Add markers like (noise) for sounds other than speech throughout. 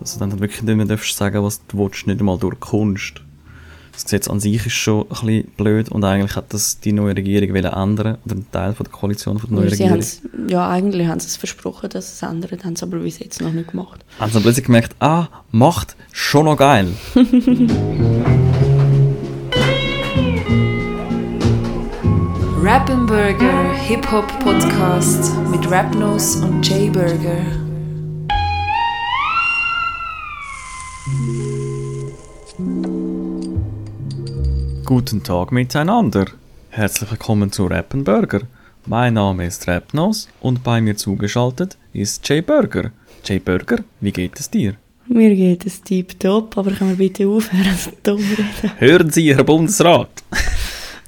Also dann wirklich nicht mehr darfst sagen, was du willst, nicht einmal durch Kunst. Das Gesetz an sich ist schon ein bisschen blöd und eigentlich hat das die neue Regierung wollen ändern oder ein Teil von der Koalition von der neuen Regierung. ja, eigentlich haben sie es versprochen, dass sie es ändern, haben sie aber bis jetzt noch nicht gemacht. Haben sie dann plötzlich gemerkt, ah, Macht, schon noch geil. (laughs) Rappenburger Hip-Hop-Podcast mit Rapnos und Jay Burger. Guten Tag miteinander. Herzlich willkommen zu Rappen Burger. Mein Name ist Rapnos und bei mir zugeschaltet ist Jay Burger. Jay Burger, wie geht es dir? Mir geht es tiptop, aber können wir bitte aufhören, so (laughs) dumm reden? Hören Sie, Herr Bundesrat.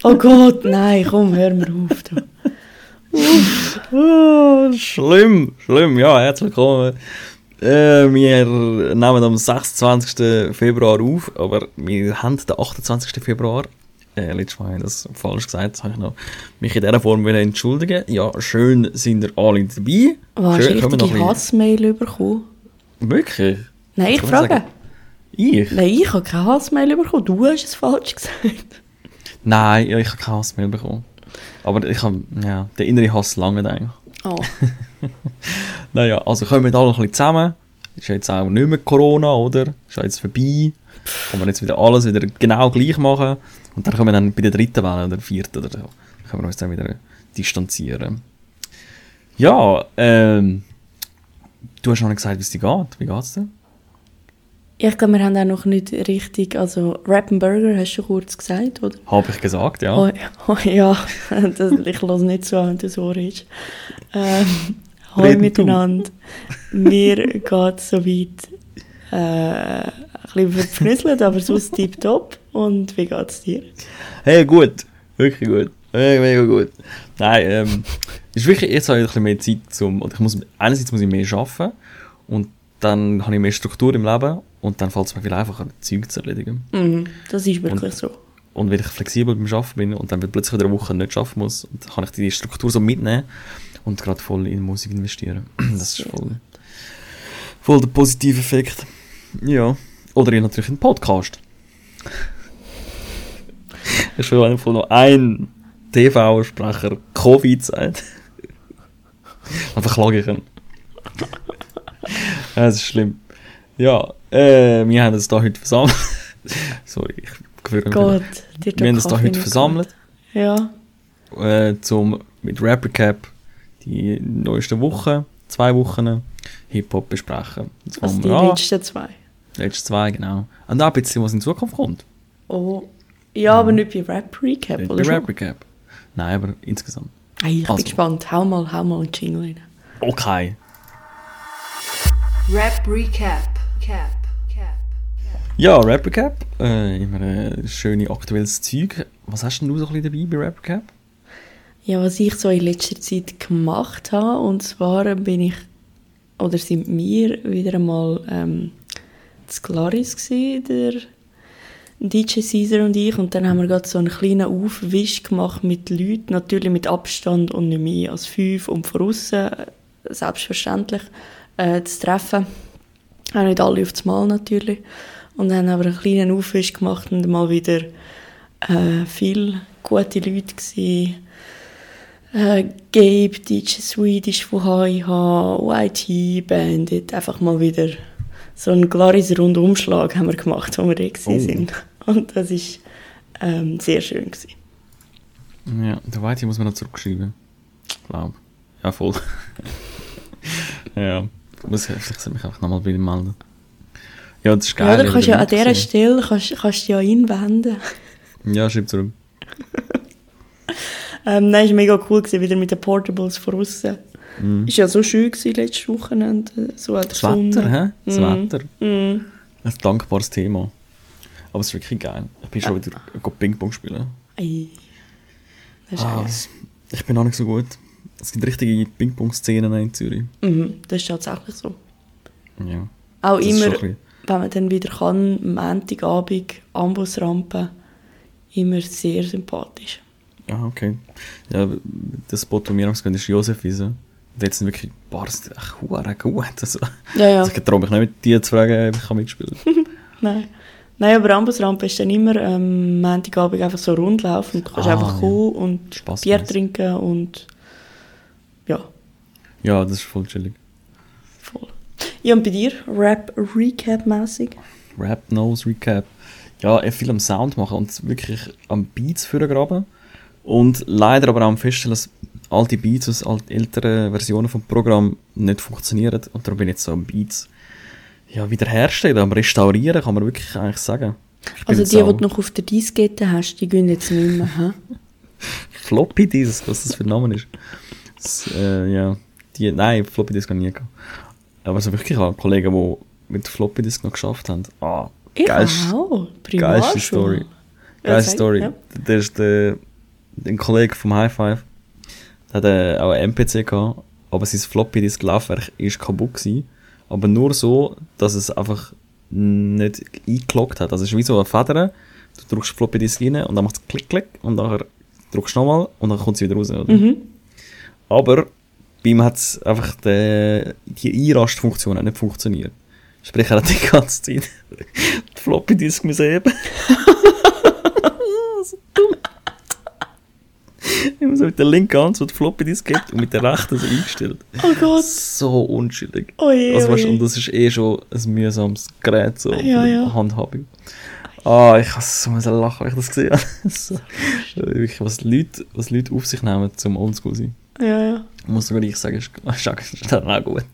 Oh Gott, nein, komm, hör mir auf. Du. Schlimm, schlimm, ja, herzlich willkommen. Äh, wir nehmen am 26. Februar auf, aber wir haben den 28. Februar. Äh, letztes Mal habe ich das falsch gesagt, das habe ich noch mich in dieser Form entschuldigen. Ja, schön sind ihr alle dabei. Was, hast du richtige Hassmail bekommen? Wirklich? Nein, ich frage. Ich? Nein, ich habe keine Hassmail bekommen, du hast es falsch (laughs) gesagt. Nein, ja, ich habe keine Hassmail bekommen. Aber ich habe, ja, der innere Hass lange eigentlich. Oh, (laughs) Naja, also kommen wir alle ein bisschen zusammen. Ist ja jetzt auch nicht mehr Corona, oder? Ist ja jetzt vorbei. Kann man jetzt wieder alles wieder genau gleich machen. Und dann können wir dann bei der dritten Welle oder der vierten oder so, können wir uns dann wieder distanzieren. Ja, ähm, du hast noch nicht gesagt, wie es dir geht. Wie geht's dir? Ich glaube, wir haben auch noch nicht richtig, also Rap Burger hast du schon kurz gesagt, oder? Habe ich gesagt, ja. Hoi, hoi, (laughs) ja, das, ich höre nicht so, wenn du so redest. Ähm, du. miteinander. Mir geht es soweit äh, ein bisschen verknüsselt, aber sonst tipptopp. Und wie geht es dir? Hey, gut. Wirklich gut. Mega, mega gut. Nein, ähm, ist wirklich, jetzt habe ich ein bisschen mehr Zeit zum, oder ich muss, einerseits muss ich mehr arbeiten und dann habe ich mehr Struktur im Leben und dann fällt es mir viel einfacher, Zeug zu erledigen. Mhm, das ist wirklich so. Und wenn ich flexibel beim Arbeiten bin und dann plötzlich wieder eine Woche nicht arbeiten muss, dann kann ich die Struktur so mitnehmen und gerade voll in Musik investieren. (clears throat) Das ist voll, voll der positive Effekt. Ja. Oder ihr natürlich einen Podcast. (laughs) ist schon einfach noch ein TV-Sprecher Covid sagt. Dann verklage ich ihn. (laughs) (laughs) Das ist schlimm. Ja, äh, wir haben uns da heute versammelt. (laughs) Sorry, ich gewöhne mich. Gott, Wir haben uns da heute versammelt. Ja, äh, zum mit Rap Recap die neuesten Wochen, zwei Wochen Hip-Hop besprechen. Jetzt also die an. letzten zwei. Letzte zwei, genau. Und auch ein bisschen, was in Zukunft kommt. Oh. Ja, aber nicht bei Rap Recap, Nicht oder bei? Rap Recap. Nein, aber insgesamt. Hey, ich Also. bin gespannt. Hau mal, hau mal einen Jingle rein. Okay. Rap Recap. Cap. Cap. Ja, Rap Recap. Äh, immer äh, schöne aktuelles Zeug. Was hast denn du so ein bisschen dabei bei Rap Recap? Ja, was ich so in letzter Zeit gemacht habe, und zwar bin ich, oder sind wir wieder einmal ähm, zu Claris gewesen, der DJ Caesar und ich, und dann haben wir gerade so einen kleinen Aufwisch gemacht mit Leuten, natürlich mit Abstand und nicht mehr als fünf und von außen, äh, selbstverständlich, äh, zu treffen. Auch nicht alle auf das Mal natürlich. Und dann haben wir einen kleinen Aufwisch gemacht und mal wieder äh, viele gute Leute gewesen äh, Gabe, DJ Swedish von HIH, YT, Bandit, einfach mal wieder so einen Glaris Rundumschlag haben wir gemacht, wo wir gewesen Oh. sind. (laughs) Und das war ähm, sehr schön. Gewesen. Ja, der Whitey muss man noch zurückschreiben. Glaub. Ja, voll. (laughs) ja. Muss ich vielleicht mich einfach nochmal bei ihm melden. Ja, das ist geil. Ja, oder wenn kannst wieder ja an dieser. Stelle kannst, kannst du ja einwenden. Ja, schreib zurück. (laughs) Ähm, nein, es war mega cool, gewesen, wieder mit den Portables von außen. Mhm. Ist ja so schön gewesen, letztes Wochenende. So an der Das Sonne. Wetter, hä? Das Mhm. Wetter. Mhm. Ein dankbares Thema. Aber es ist wirklich geil. Ich bin schon wieder go Ping-Pong spielen. Ei. Das ist Ah, geil. ich bin auch nicht so gut. Es gibt richtige Ping-Pong-Szenen in Zürich. Mhm, das ist tatsächlich so. Ja. Auch immer, wenn man dann wieder kann, am Montagabend, Ambusrampe, immer sehr sympathisch. Ah, okay. Ja, das Spot, wo wir haben gehen, ist Josef Wiese. Und jetzt sind wirklich echt hure gut. Also, Ja, ja. also ich traue mich nicht mit dir zu fragen, ob ich kann mitspielen (laughs) Nein. Nein, aber Ambusrampe ist dann immer ähm, Montagabend einfach so rundlaufen und du kannst Ah, einfach ja. kommen und Spaß Bier machen. trinken und ja, Ja, das ist voll chillig. voll. Ja, und bei dir? Rap-Recap-mässig? Rap, Nose, Recap. Ja, er viel am Sound machen und wirklich am Beats vorgraben. Und leider aber auch am Feststellen, dass alte Beats aus alt älteren Versionen vom Programm nicht funktionieren. Und darum bin ich jetzt so am Beats ja, wiederherstellen, am Restaurieren, kann man wirklich eigentlich sagen. Ich Also die, die du noch auf der Diskette hast, die gehen jetzt nicht mehr, hä? (laughs) Floppy Disk, was das für ein Name ist. Das, äh, ja, die, nein, Floppy Disk habe ich nie gehabt. Aber so wirklich auch Kollegen, die mit Floppy Disk noch geschafft haben. Ah, auch. Geilste Primarschule. Story. Ja, Geile sag, Story. ja. Der ist der, ein Kollege vom High Five. Der hat äh, auch einen MPC gehabt, aber sein Floppy Disk Laufwerk ist kaputt gewesen. Aber nur so, dass es einfach nicht eingeloggt hat. Also es ist wie so eine Feder. Du drückst Floppy Disk rein und dann macht es klick, klick und nachher drückst du nochmal und dann kommt sie wieder raus. Oder? Mhm. Aber bei ihm hat es einfach die, die Einrastfunktion hat nicht funktioniert. Sprich, er hat die ganze Zeit (laughs) die Floppy Disk heben. (laughs) so dumm. Immer so mit der linken Hand so die Floppy Disk gibt und mit der rechten so eingestellt. Oh Gott. So unschuldig. Oh je, Also, oh weißt, je. und das ist eh schon ein mühsames Gerät, so Ja, die ja. Handhabung. Ah, ich habe so lachen, als ich das gesehen habe. (laughs) so, wirklich, was Leute, was Leute auf sich nehmen, zum Oldschool sein. Ja, ja. Muss sogar ich sagen, ist, (laughs) ist, ist dann auch gut.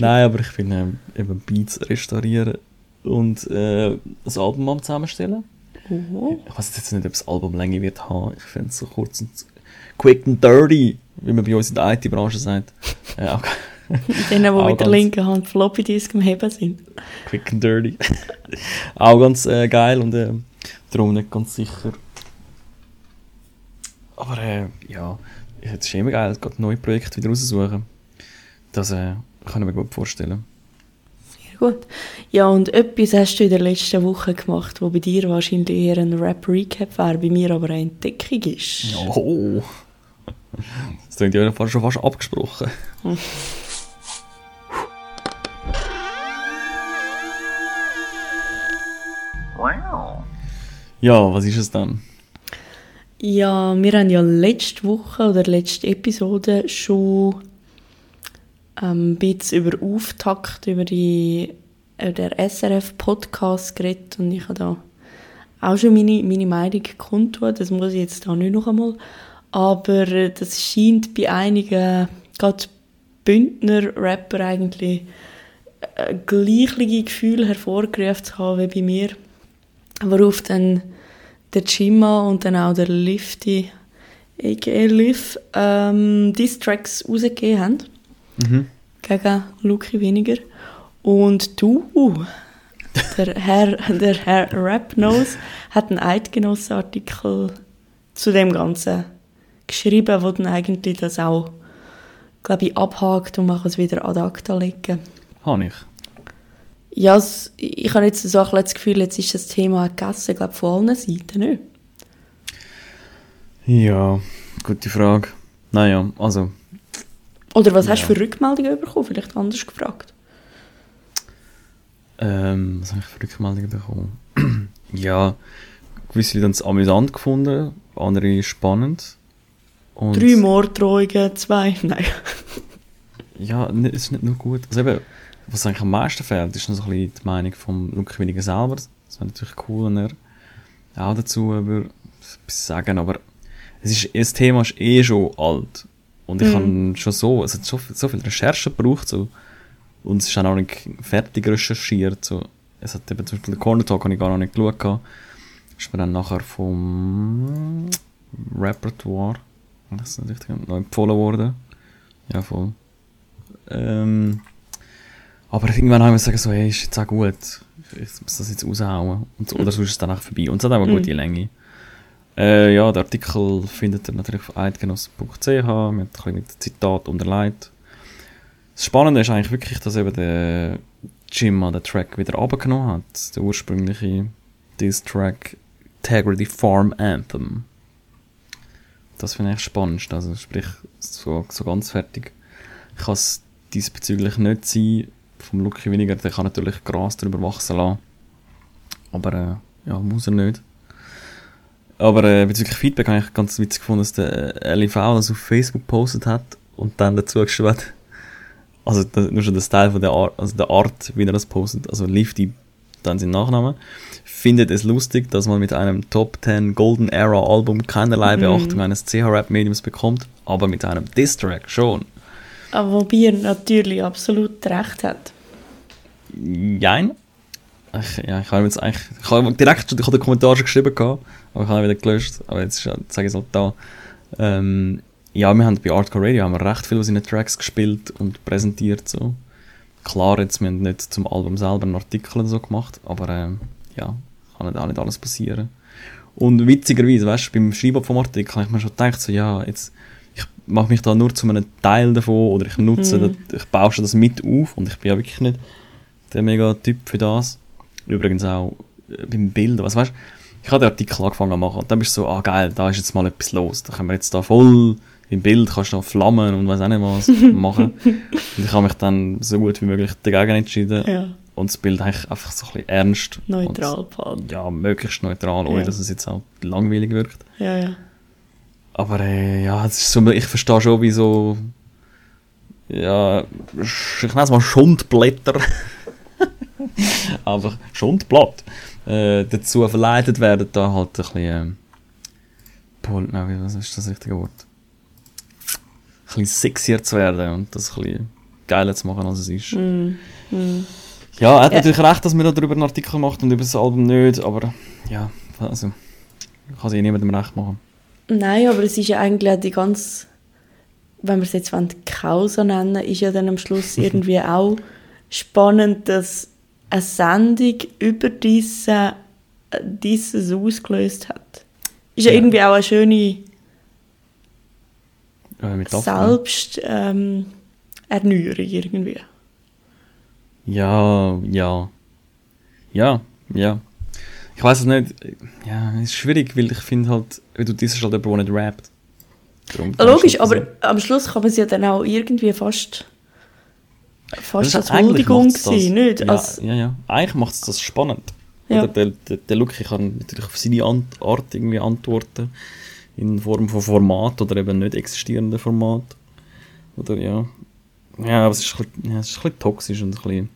Nein, aber ich bin ähm, eben Beats restaurieren und äh, das Album am zusammenstellen. Oh. Ich weiß jetzt nicht, ob das Album Länge wird haben. Ich finde es so kurz und quick and dirty, wie man bei uns in der IT-Branche sagt. Äh, auch (laughs) Denen, die mit der linken Hand Floppy Disk am Heben sind. quick and dirty. (laughs) auch ganz äh, geil und äh, darum nicht ganz sicher. Aber äh, ja, es ist immer geil, gerade neue Projekte wieder raussuchen. Das äh, kann ich mir gut vorstellen. Sehr gut. Ja, und etwas hast du in der letzten Woche gemacht, wo bei dir wahrscheinlich eher ein Rap-Recap wäre, bei mir aber eine Entdeckung ist. Oh. Das klingt ja schon fast abgesprochen. (laughs) Ja, was ist es dann? Ja, wir haben ja letzte Woche oder letzte Episode schon ähm, ein bisschen über Auftakt, über die, äh, der SRF-Podcast geredet und ich habe da auch schon meine, meine Meinung kundtun, das muss ich jetzt da nicht noch einmal. Aber das scheint bei einigen, gerade Bündner Rapper eigentlich, äh, gleiche Gefühle hervorgerufen zu haben wie bei mir. Worauf dann der Chima und dann auch der Lifty, a.k.a. Liv, ähm, Diss-Tracks rausgegeben haben. Mhm. Gegen Luki weniger. Und du, der (laughs) Herr, der Herr Rap Nose, hat einen Eidgenossenartikel zu dem Ganzen geschrieben, wo dann eigentlich das auch, glaube ich, abhakt und kann es wieder ad acta legen. Habe ich. Ja, es, ich habe jetzt so ein das Gefühl, jetzt ist das Thema gegessen, glaube von allen Seiten, nicht? Ja, gute Frage. Naja, also, Oder was hast Ja. du für Rückmeldungen bekommen? Vielleicht anders gefragt. ähm, was habe ich für Rückmeldungen bekommen? (clears throat) ja, gewisse Leute haben es amüsant gefunden, andere spannend. Und Drei Morddrohungen, zwei, (laughs) nein. Ja, es ist nicht nur gut. Also eben, was eigentlich am meisten fehlt, ist noch so ein bisschen die Meinung von Luke Winiger selber. Das wäre natürlich cool, wenn er auch dazu über etwas sagen aber es ist, das Thema ist eh schon alt. Und ich Mhm. habe schon so, es hat so, viel- so viel Recherche gebraucht, so. Und es ist auch noch nicht fertig recherchiert, so. Es hat eben zum Beispiel den Corner Talk habe ich gar noch nicht geschaut. gehabt. Ist mir dann nachher vom Repertoire, das nicht richtig habe, noch empfohlen worden. Ja, voll. Ähm, aber irgendwann haben wir gesagt, so, hey, ist jetzt auch gut. Ich muss das jetzt raushauen. Und so, oder sonst ist es dann auch vorbei. Und es hat auch eine Mhm. gute Länge. Äh, ja, der Artikel findet ihr natürlich auf eidgenossen.ch. Wir haben ein bisschen Zitat unterlegt. Das Spannende ist eigentlich wirklich, dass eben der Jim an den Track wieder runtergenommen hat. Der ursprüngliche Diss-Track Integrity Farm Anthem. Das finde ich spannend. Also sprich, so, so ganz fertig kann es diesbezüglich nicht sein. Vom Lucky weniger, der kann natürlich Gras drüber wachsen lassen. Aber äh, ja, muss er nicht. Aber äh, bezüglich Feedback habe ich ganz witzig gefunden, dass der äh, LIV das auf Facebook gepostet hat und dann dazu geschrieben hat, also da, nur schon der Style von der Art, also der Art, wie er das postet, also Lifty, dann sein Nachname, findet es lustig, dass man mit einem Top 10 Golden Era Album keinerlei Beachtung eines CH-Rap-Mediums bekommt, aber mit einem Diss-Track schon. Aber wobei er natürlich absolut recht hat. Jein. Ich, ja, ich habe jetzt eigentlich, ich habe direkt, ich habe den Kommentar schon geschrieben gehabt, aber ich habe ihn wieder gelöscht, aber jetzt, sage ich es halt da. Ähm, ja, wir haben bei Artcore Radio haben wir recht viel seinen Tracks gespielt und präsentiert, so. Klar, jetzt, wir haben nicht zum Album selber einen Artikel so gemacht, aber ähm, ja, kann auch nicht alles passieren. Und witzigerweise, weißt du, beim Schreiben vom Artikel habe ich mir schon gedacht, so, ja, jetzt, mache mich da nur zu einem Teil davon oder ich nutze, Mhm. das, ich baue schon das mit auf und ich bin ja wirklich nicht der mega Typ für das. Übrigens auch äh, beim Bild, was weißt ich habe den Artikel angefangen zu machen und dann bist du so, ah geil, da ist jetzt mal etwas los, da können wir jetzt da voll im Bild kannst du noch Flammen und weiß auch nicht was (laughs) machen. und ich habe mich dann so gut wie möglich dagegen entschieden Ja, und das Bild eigentlich einfach so ein bisschen ernst. neutral. Und, ja, möglichst neutral, ohne Ja. dass es jetzt auch langweilig wirkt. Ja, ja. Aber äh, ja, es ist so, ich verstehe schon, wie so, ja, ich nenne es mal Schundblätter, (laughs) aber Schundblatt, äh, dazu verleitet werden, da halt ein bisschen, ähm, Pol nein, wie- was ist das richtige Wort? Ein bisschen sexier zu werden und das ein bisschen geiler zu machen, als es ist. Mm, mm. Ja, er hat Ja. natürlich recht, dass man da darüber einen Artikel macht und über das Album nicht, aber ja, also, kann sich niemandem recht machen. Nein, aber es ist ja eigentlich auch die ganz, wenn wir es jetzt wollen, Causa nennen, ist ja dann am Schluss (laughs) irgendwie auch spannend, dass eine Sendung über diese, dieses ausgelöst hat. Ist ja, Ja. irgendwie auch eine schöne Äh, Metapher. Selbst ähm, irgendwie. Ja, ja. Ja, ja. Ich weiß es nicht. Ja, es ist schwierig, weil ich finde halt, weil du dieses halt jemand, der nicht rappt. Logisch, aber am Schluss kann man es ja dann auch irgendwie fast, fast als Huldigung sehen, nicht? Ja, Als, ja, ja. Eigentlich macht es das spannend. Ja. Der, der, der Lucky kann natürlich auf seine Art irgendwie antworten. In Form von Format oder eben nicht existierenden Format. Oder ja. Ja, aber es ist, ein bisschen, ja, es ist ein bisschen toxisch und ein bisschen.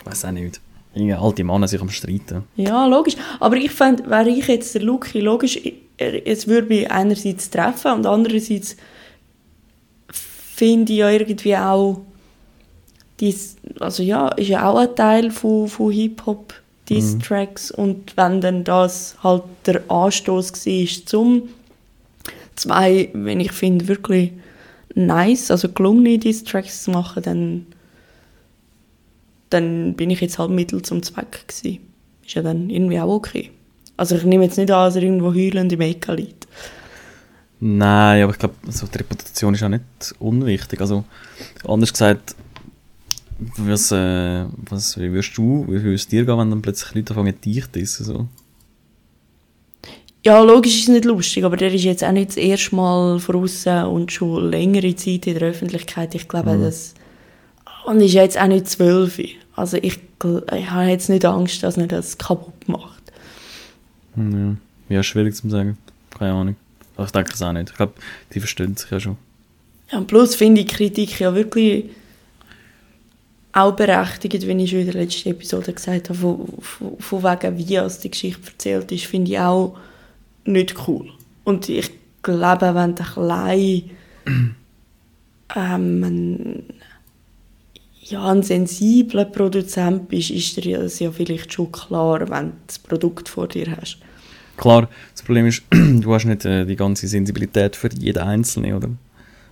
Ich weiß auch nicht. Irgendwie alte Männer sich am Streiten. Ja, logisch. Aber ich fände, wäre ich jetzt der Lucky, logisch, es würde mich einerseits treffen und andererseits finde ich ja irgendwie auch, dies, also ja, ist ja auch ein Teil von, von Hip-Hop, diese Tracks. Und wenn dann das halt der Anstoß war, zum zwei, wenn ich finde, wirklich nice, also gelungene diese Tracks zu machen, dann dann bin ich jetzt halt Mittel zum Zweck gewesen. Ist ja dann irgendwie auch okay. Also ich nehme jetzt nicht an, dass er irgendwo heulend im Ecke liegt. Nein, aber ich glaube, also die Reputation ist auch nicht unwichtig. Also, anders gesagt, was, äh, was, wie wirst du, wie würde es dir gehen, wenn dann plötzlich Leute anfangen, dich zu dissen, so? Ja, logisch ist es nicht lustig, aber der ist jetzt auch nicht das erste Mal voraus und schon längere Zeit in der Öffentlichkeit. Ich glaube, das... Und ist jetzt auch nicht zwölf. Also ich, ich habe jetzt nicht Angst, dass er das kaputt macht. Ja. ja, schwierig zu sagen. Keine Ahnung. Aber ich denke es auch nicht. Ich glaube, die verstehen sich ja schon. Ja, und plus finde ich Kritik ja wirklich auch berechtigt, wenn ich schon in der letzten Episode gesagt habe, von, von, von wegen, wie als die Geschichte erzählt ist, finde ich auch nicht cool. Und ich glaube, wenn du klein ähm, ja, ein sensibler Produzent bist, ist dir das ja vielleicht schon klar, wenn du das Produkt vor dir hast. Klar, das Problem ist, (clears throat) du hast nicht äh, die ganze Sensibilität für jeden Einzelnen, oder?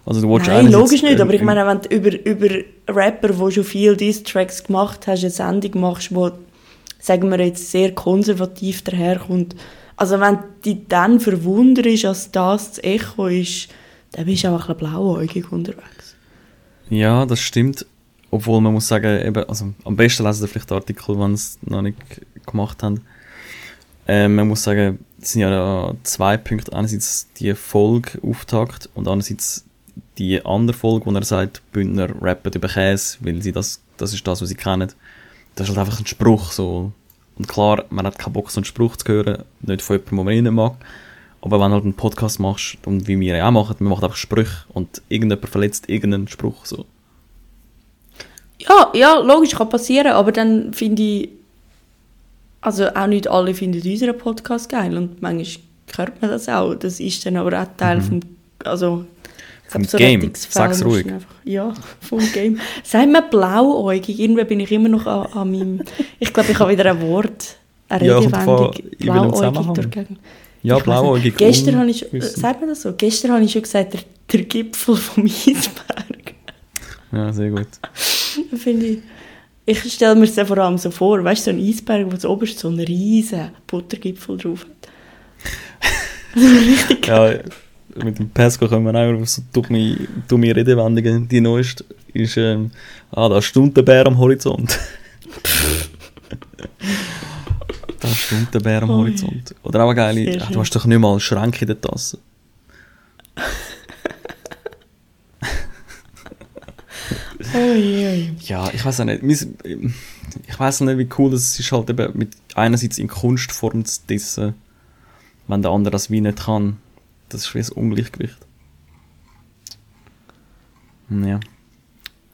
Also du Nein, logisch nicht, äh, aber ich meine, wenn du über, über Rapper, die schon viel Diss-Tracks gemacht hast, eine Sendung machst, wo, sagen wir jetzt, sehr konservativ daherkommt, also wenn du dich dann verwunderst, dass das das Echo ist, dann bist du auch ein bisschen blauäugig unterwegs. Ja, das stimmt. Obwohl man muss sagen, eben, also am besten lesen Sie vielleicht den Artikel, wenn Sie es noch nicht gemacht haben. Ähm, man muss sagen, es sind ja zwei Punkte. Einerseits die Folge Auftakt und andererseits die andere Folge, wo er sagt, Bündner rappen über Käse, weil sie das, das ist das, was sie kennen. Das ist halt einfach ein Spruch, so. Und klar, man hat keinen Bock, so einen Spruch zu hören, nicht von jemandem, den man nicht mag. Aber wenn du halt einen Podcast machst, und wie wir ja auch machen, man macht einfach Sprüche und irgendjemand verletzt irgendeinen Spruch, so. Ja, ja, logisch, kann passieren, aber dann finde ich, also auch nicht alle finden unseren Podcast geil und manchmal hört man das auch. Das ist dann aber auch Teil vom, also, Vom so Game. Sag's ruhig. Einfach, ja, (laughs) vom Game. Sag mir blauäugig, irgendwie bin ich immer noch an, an meinem, ich glaube, ich habe wieder ein Wort, eine Ja, Redewendung. Ja, Ich weiss nicht. blauäugig. Gestern habe ich, äh, sagt man das so? Gestern habe ich schon gesagt, der, der Gipfel vom (laughs) Eisberg. Ja, sehr gut. (laughs) Finde ich. Ich stelle mir das vor allem so vor, weißt du, so ein Eisberg, wo das oberst so einen riesen Buttergipfel drauf hat. (laughs) Richtig geil. Ja, mit dem Pesco kommen wir auch auf so dumme, dumme Redewendungen. Die neueste ist, ähm, ah, da stimmt der Bär am Horizont. da (laughs) stimmt der Bär am. Horizont. Oder auch eine geile, ah, du hast doch nicht mal einen Schrank in der Tasse. Ui, ui. Ja, ich weiß auch nicht. Ich weiß nicht, wie cool es ist, halt eben mit einerseits in Kunstform zu dissen, wenn der andere das wie nicht kann. Das ist wie ein Ungleichgewicht. Hm, Ja.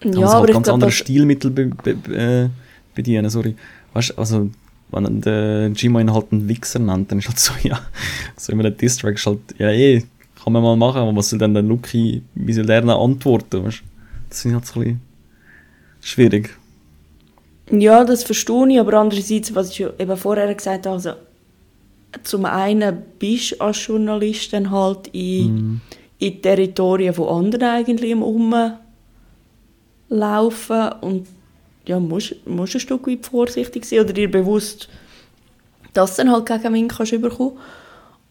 Muss Ja, halt aber ich ganz andere das, Stilmittel be be be äh, bedienen, sorry. Weißt du, also, wenn der Gimo ihn halt einen Wichser nennt, dann ist halt so, (laughs) ja, so immer der Distrack ist halt, ja, eh, kann man mal machen, aber was soll dann der Lucky, wie soll der dann antworten, weißt du? Das finde ich halt so ein bisschen schwierig. ja, das verstehe ich, aber andererseits, was ich eben vorher gesagt habe, also, zum einen bist du als Journalist dann halt in, Mhm. in Territorien von anderen eigentlich im Rumlaufen und ja, musst, musst ein Stück weit vorsichtig sein oder dir bewusst, dass du dann halt gegen Wind kannst überkommen.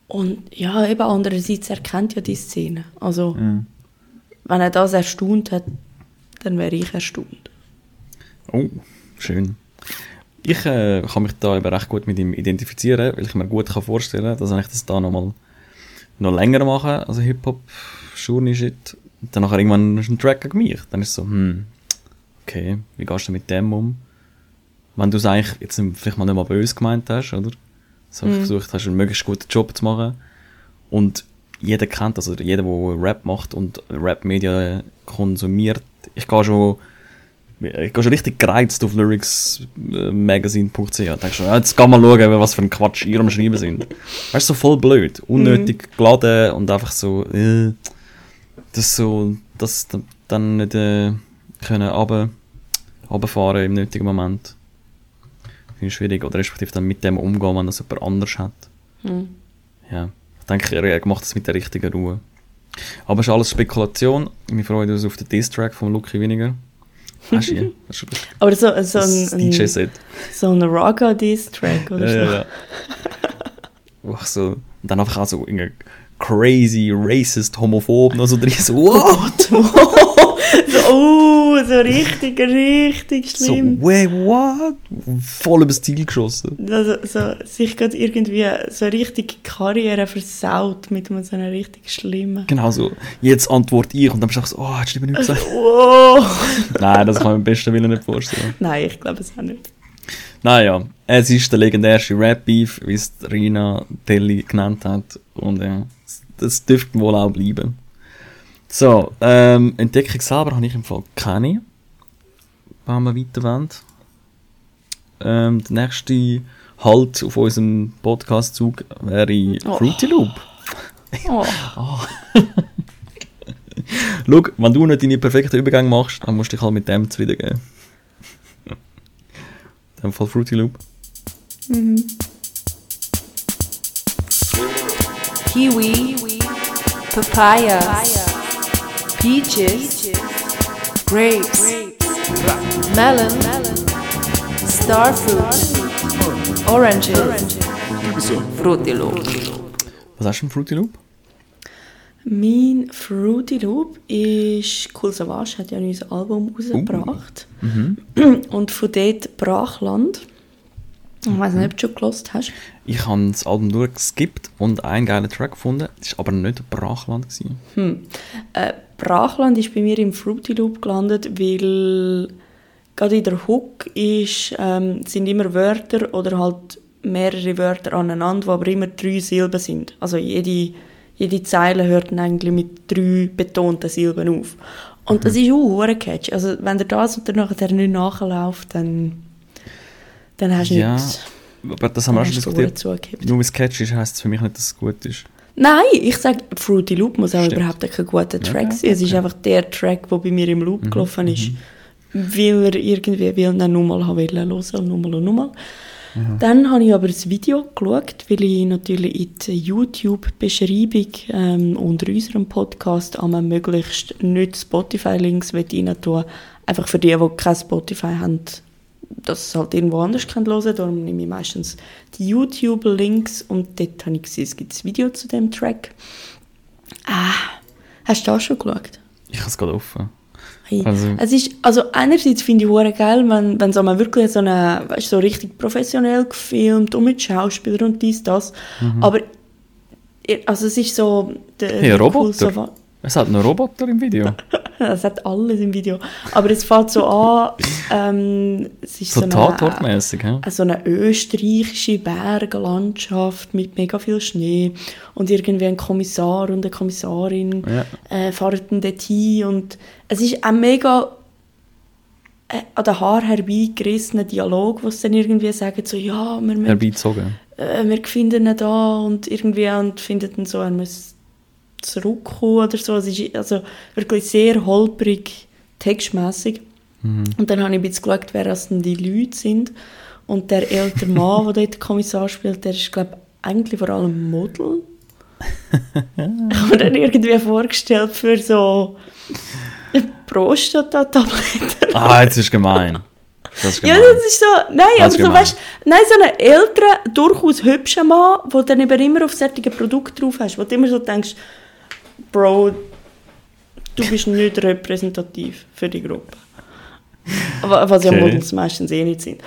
Und ja, eben andererseits erkennt ja die Szene. Also, Mhm. wenn er das erstaunt hat, dann wäre ich erstaunt. Oh, schön. Ich äh, kann mich da eben recht gut mit ihm identifizieren, weil ich mir gut kann vorstellen dass wenn ich das da nochmal noch länger mache, also Hip-Hop, Journey-Shit, dann nachher irgendwann ist ein Track gegen mich. Dann ist es so, hm, okay, wie gehst du mit dem um? Wenn du es eigentlich jetzt vielleicht mal nicht mal böse gemeint hast, oder? So versucht hast, einen möglichst guten Job zu machen. Und jeder kennt, also jeder, der Rap macht und Rap-Media konsumiert, ich gehe schon ich gehe schon richtig gereizt auf lyricsmagazine.ch. Da denkst du, ja, jetzt geh mal schauen, was für ein Quatsch ihr am Schreiben sind. Weißt du, so voll blöd. Unnötig geladen und einfach so, äh, das so, das dann nicht äh, können runter, runterfahren im nötigen Moment. Finde ich schwierig. Oder respektive dann mit dem umgehen, wenn das jemand anders hat. Hm. Ja. Ich denke, er, er macht das mit der richtigen Ruhe. Aber es ist alles Spekulation. Wir freuen uns auf den Diss-Track von Lucky Weniger. Hast du Aber so, so ein, ein, DJ-Set? so ein Raga-Diss-Track oder Ja, so. ja, ja. (laughs) Ach so. Und dann einfach auch so irgendwie crazy, racist, homophob noch so drin. So, what? (laughs) so, oh, so richtig, richtig so, schlimm. wait, what? Voll übers Ziel geschossen. Also, so, sich gerade irgendwie so richtig Karriere versaut mit so einem richtig schlimmen. Genau so. Jetzt antworte ich und dann bist du so, oh, hättest du lieber nicht gesagt. (laughs) Wow. Nein, das kann ich mir am besten Willen nicht vorstellen. Nein, ich glaube es auch nicht. Naja, es ist der legendärste Rap-Beef, wie es Rina Telly genannt hat. Und ja, das dürfte wohl auch bleiben. So, ähm, Entdeckung selber habe ich im Fall keine. Wenn wir weiter wollen. Ähm, der nächste Halt auf unserem Podcast-Zug wäre Oh. Fruity Loop. (laughs) Oh. (laughs) Schau, wenn du nicht deine perfekten Übergänge machst, dann musst du dich halt mit dem zufrieden In dem Fall Fruity Loop. Kiwi, Papaya, Peaches, Grapes, Melon, Starfruit, Oranges, Fruity Loop. Was hast du im Fruity Loop? Mein Fruity Loop ist Cool Savage, hat ja ein neues Album rausgebracht. Und von dort Brachland. Ich weiß nicht, ob du schon gelost hast. Ich habe das Album durchgeskippt und einen geilen Track gefunden. Das war aber nicht Brachland. Gewesen. Hm. Äh, Brachland ist bei mir im Fruity Loop gelandet, weil gerade in der Hook ist, ähm, sind immer Wörter oder halt mehrere Wörter aneinander, die aber immer drei Silben sind. Also jede, jede Zeile hört eigentlich mit drei betonten Silben auf. Und das ist auch ein catchy. Also wenn der das und dann nachher nicht nachläuft, dann, dann hast du Ja, nichts. Aber das haben wir auch schon diskutiert. Nur weil es catchy ist, heisst es für mich nicht, dass es gut ist. Nein, ich sage, Fruity Loop muss auch überhaupt kein guter Track sein. Es ist einfach der Track, der bei mir im Loop gelaufen ist. Weil er irgendwie will dann nochmal hören, nochmal und nochmal. Dann habe ich aber das Video geschaut, weil ich natürlich in die YouTube-Beschreibung ähm, unter unserem Podcast einmal möglichst nicht Spotify-Links rein tun Einfach für die, die kein Spotify haben, dass es halt irgendwo anders können hören Darum nehme ich meistens die YouTube-Links und dort habe ich gesehen, es gibt ein Video zu dem Track. Ah, hast du das schon geschaut? Ich habe es gerade offen. Hey. Also- es ist, also einerseits finde ich hure geil, wenn, wenn so mal wirklich so eine, weißt, so richtig professionell gefilmt und mit Schauspielern und dies, das. Aber, ihr- also es ist so... Der, Mhm. Hey, der Roboter? cool so- Es hat noch Roboter im Video. (laughs) Es hat alles im Video. Aber es fängt so an, ähm, es ist So so, eine, so eine österreichische Berglandschaft mit mega viel Schnee und irgendwie ein Kommissar und eine Kommissarin Ja. äh, fahren dort hin und es ist ein mega äh, an den Haar herbeigerissener Dialog, wo sie dann irgendwie sagen so, ja, wir, müssen, Herbeizogen. äh, wir finden ihn da und irgendwie und finden dann so, er muss zurückkommen oder so. Es ist also wirklich sehr holprig, textmäßig. Und dann habe ich ein bisschen geschaut, wer das denn die Leute sind. Und der ältere Mann, (laughs) der dort Kommissar spielt, der ist, glaube ich, eigentlich vor allem Model. (laughs) ich habe mir dann irgendwie vorgestellt für so Prostata-Tabletten. Ah, jetzt ist gemein. Das ist Ja, das ist so, nein, Das aber ist so, gemein. weißt, nein, so einen älteren, durchaus hübschen Mann, der dann eben immer auf solche Produkte drauf hast, wo du immer so denkst, Bro, du bist nicht repräsentativ für die Gruppe. Was ja Okay. Models meistens eh nicht sind.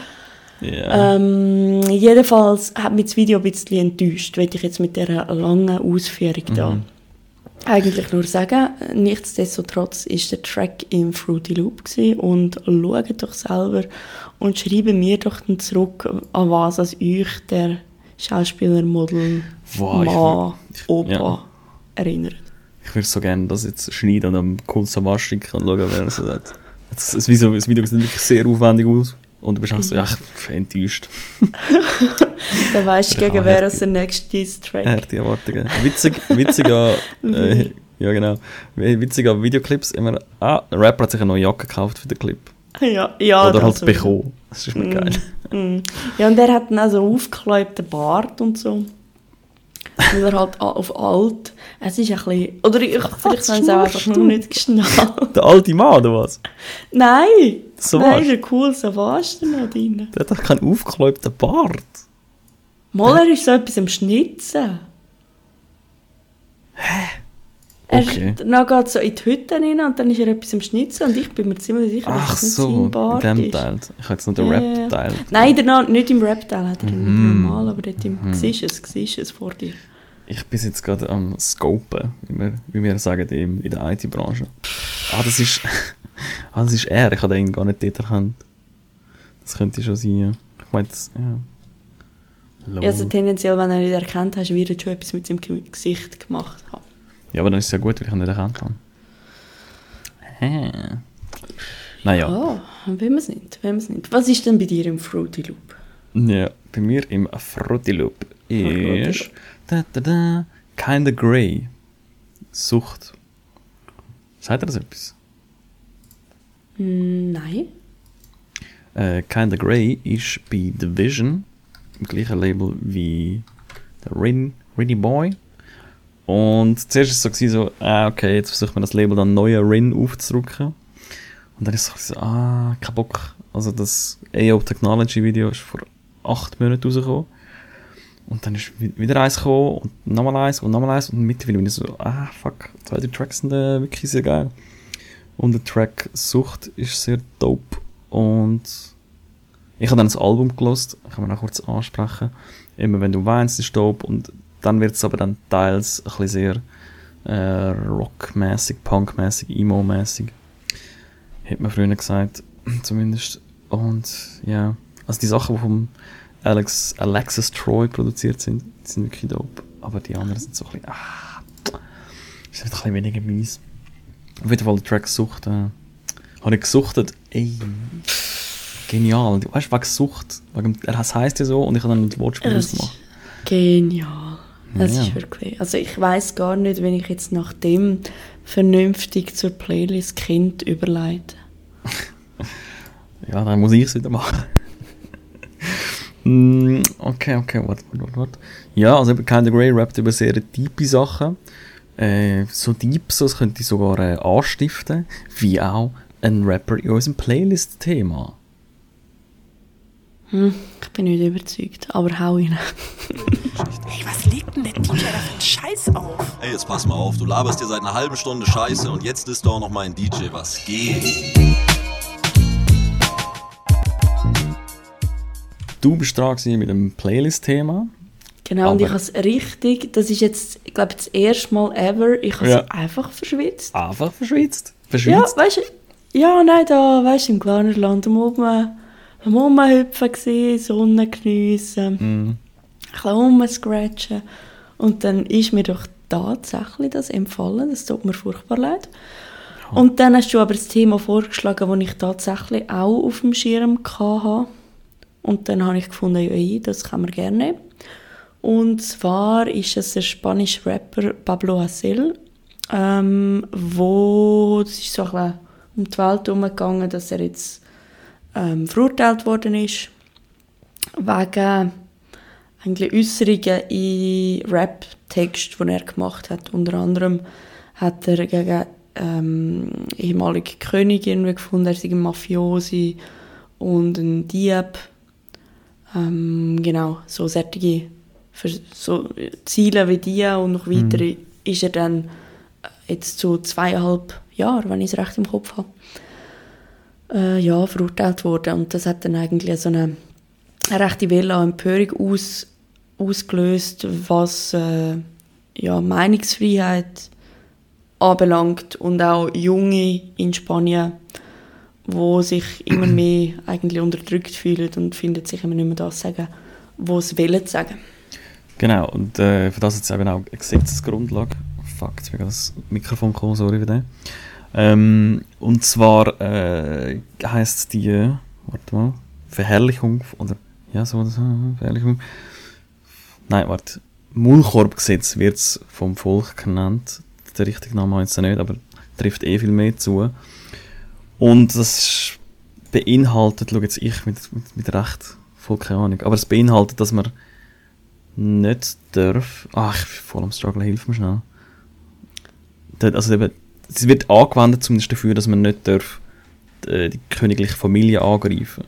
Ja. Ähm, jedenfalls hat mich das Video ein bisschen enttäuscht, will ich jetzt mit dieser langen Ausführung da. Mhm. Eigentlich nur sagen, nichtsdestotrotz ist der Track im Fruity Loop gewesen und schaut doch selber und schreibt mir doch dann zurück, an was als euch der Schauspieler, Model, Wow, Mann, Opa ja. erinnert. Ich würde so gerne das jetzt schneiden und am Cool Savage schicken und schauen, wer es hat. Das, das, Video, das Video sieht wirklich sehr aufwendig aus. Und du bist auch so, ja, enttäuscht. (laughs) Dann weißt du, gegen wer als der nächste Diss-Track. Harte Erwartungen. Witzig, witzig an, (laughs) äh, ja genau, witzig an Videoclips immer, ah, ein Rapper hat sich eine neue Jacke gekauft für den Clip. Ja, ja, Oder halt also- bekommen. Das ist mir geil. Mm. Ja, und er hat dann auch so aufgekleibten Bart und so. Weil er halt auf alt. Es ist ein bisschen. Oder ich, vielleicht haben sie auch einfach nur nicht geschnallt. Der alte Mann, oder was? Nein! So Nein, ein cool Savage noch drin. Der hat doch keinen aufgekleubten Bart. Mal, er ist so etwas am Schnitzen. Hä? Okay. Er, dann geht so in die Hütte rein und dann ist er etwas am Schnitzen und ich bin mir ziemlich sicher, Ach dass es nicht so, in Bart dem ist. Teil. Ich habe jetzt noch den ja. Rap-Teil. Nein, danach, nicht im Rap-Teil hat er mm. normal, aber dort im siehst du es, siehst es vor dir. Ich bin jetzt gerade am Scopen, wie wir, wie wir sagen in, in der IT-Branche. Ah, das ist. (laughs) ah, das ist er. Ich habe ihn gar nicht dort erkannt. Das könnte schon sein. ja. Ich meine, das. Ja. Lol. Ja, also tendenziell, wenn er nicht erkannt hast, wird er schon etwas mit seinem Ge- Gesicht gemacht haben. Ja, aber dann ist es ja gut, weil ich ihn nicht habe. Hä. Naja. Oh, wenn wir es nicht, wenn wir es nicht. Was ist denn bei dir im Fruity Loop? Ja, bei mir im Fruity Loop ist. Da, da, da, Kinda Grey. Sucht. Sagt ihr das etwas? Hm, Nein. Äh, Kinda Grey ist bei Division, im gleichen Label wie der Rin, Rinny Boy. Und zuerst war es so, so, ah, okay, jetzt versucht man das Label dann neuer Rin aufzudrücken. Und dann ist es so, ah, kein Bock. Also das AO Technology Video ist vor acht Monaten rausgekommen. Und dann ist wi- wieder eins gekommen und nochmal eins und nochmal eins und mittlerweile bin ich so, ah, fuck, zwei, drei Tracks sind äh, wirklich sehr geil. Und der Track Sucht ist sehr dope und Ich habe dann das Album gelost, kann man auch kurz ansprechen. Immer wenn du weinst, ist dope und dann wird es aber dann teils ein bisschen sehr äh, rockmäßig, punkmäßig, emo-mäßig. Hätte man früher gesagt, (clears throat) zumindest. Und ja, also die Sachen, die vom Alex, Alexis Troy produziert sind, die sind wirklich dope. Aber die anderen sind so ein bisschen, ah, ist ein bisschen weniger mies. Auf jeden Fall der Track Sucht, äh, habe ich gesuchtet, ey, genial. Weißt du, wegen Sucht, wegen, er heisst ja so und ich habe dann ein Wortspiel Das gemacht. ist genial. Das Ja. ist wirklich. Also ich weiß gar nicht, wenn ich jetzt nach dem vernünftig zur Playlist Kind überleite. (laughs) Ja, dann muss ich es wieder machen. Mm, okay, okay, warte, warte, warte. Ja, also Kinda Grey rappt über sehr tiefe Sachen. Äh, so deep, so, das könnte ich sogar äh, anstiften, wie auch ein Rapper in unserem Playlist-Thema. Hm, ich bin nicht überzeugt, aber hau rein. (laughs) Hey, was legt denn der DJ da für einen Scheiß auf? Ey, jetzt pass mal auf, du laberst dir seit einer halben Stunde Scheiße und jetzt ist doch noch mal ein DJ, was geht? Du bist dran mit dem Playlist-Thema. Genau, und ich Aber- habe es richtig, das ist jetzt, ich glaube, das erste Mal ever, ich habe es Ja. einfach verschwitzt. Einfach verschwitzt. Ja, Verschwitzt? weißt du, ja, nein, da, weißt du, im Glarnerland, am Oben, am Rumhüpfen gewesen, Sonne geniessen, Mhm. ein bisschen rumscratchen. Und dann ist mir doch tatsächlich das empfohlen, das tut mir furchtbar leid. Und dann hast du aber das Thema vorgeschlagen, das ich tatsächlich auch auf dem Schirm hatte. Und dann habe ich gefunden, ja, das kann man gerne nehmen. Und zwar ist es der spanische Rapper Pablo Hasél, ähm, wo, das ist so ein bisschen um die Welt herumgegangen, dass er jetzt ähm, verurteilt worden ist, wegen eigentlich Äußerungen in Rap-Text, die er gemacht hat. Unter anderem hat er gegen ähm, ehemalige König irgendwie gefunden, er sei ein Mafiosi und ein Dieb. Ähm, genau, so solche für so Ziele wie die und noch weitere ist er dann äh, jetzt zu zweieinhalb Jahren, wenn ich es recht im Kopf habe, äh, ja, verurteilt worden. Und das hat dann eigentlich so eine, eine rechte Welle an Empörung aus, ausgelöst, was äh, ja, Meinungsfreiheit anbelangt und auch Junge in Spanien, wo sich immer (clears throat) mehr eigentlich unterdrückt fühlen und finden sich immer nicht mehr das sagen, was sie wollen sagen. Genau, und äh, für das jetzt eben auch eine Gesetzesgrundlage. Fuck, jetzt bin das Mikrofon gekommen, sorry für den. Ähm, und zwar äh, heisst die, warte mal, Verherrlichung, oder, ja, so, Verherrlichung. Nein, warte, Maulkorbgesetz wird es vom Volk genannt. Der richtige Name ich jetzt nicht, aber trifft eh viel mehr zu. Und das beinhaltet, schau jetzt ich mit, mit, mit Recht, voll keine Ahnung, aber es beinhaltet, dass man nicht darf. Ach, ich bin voll am Struggle, hilf mir schnell. Also eben, es wird angewendet zumindest dafür, dass man nicht darf äh, die königliche Familie angreifen.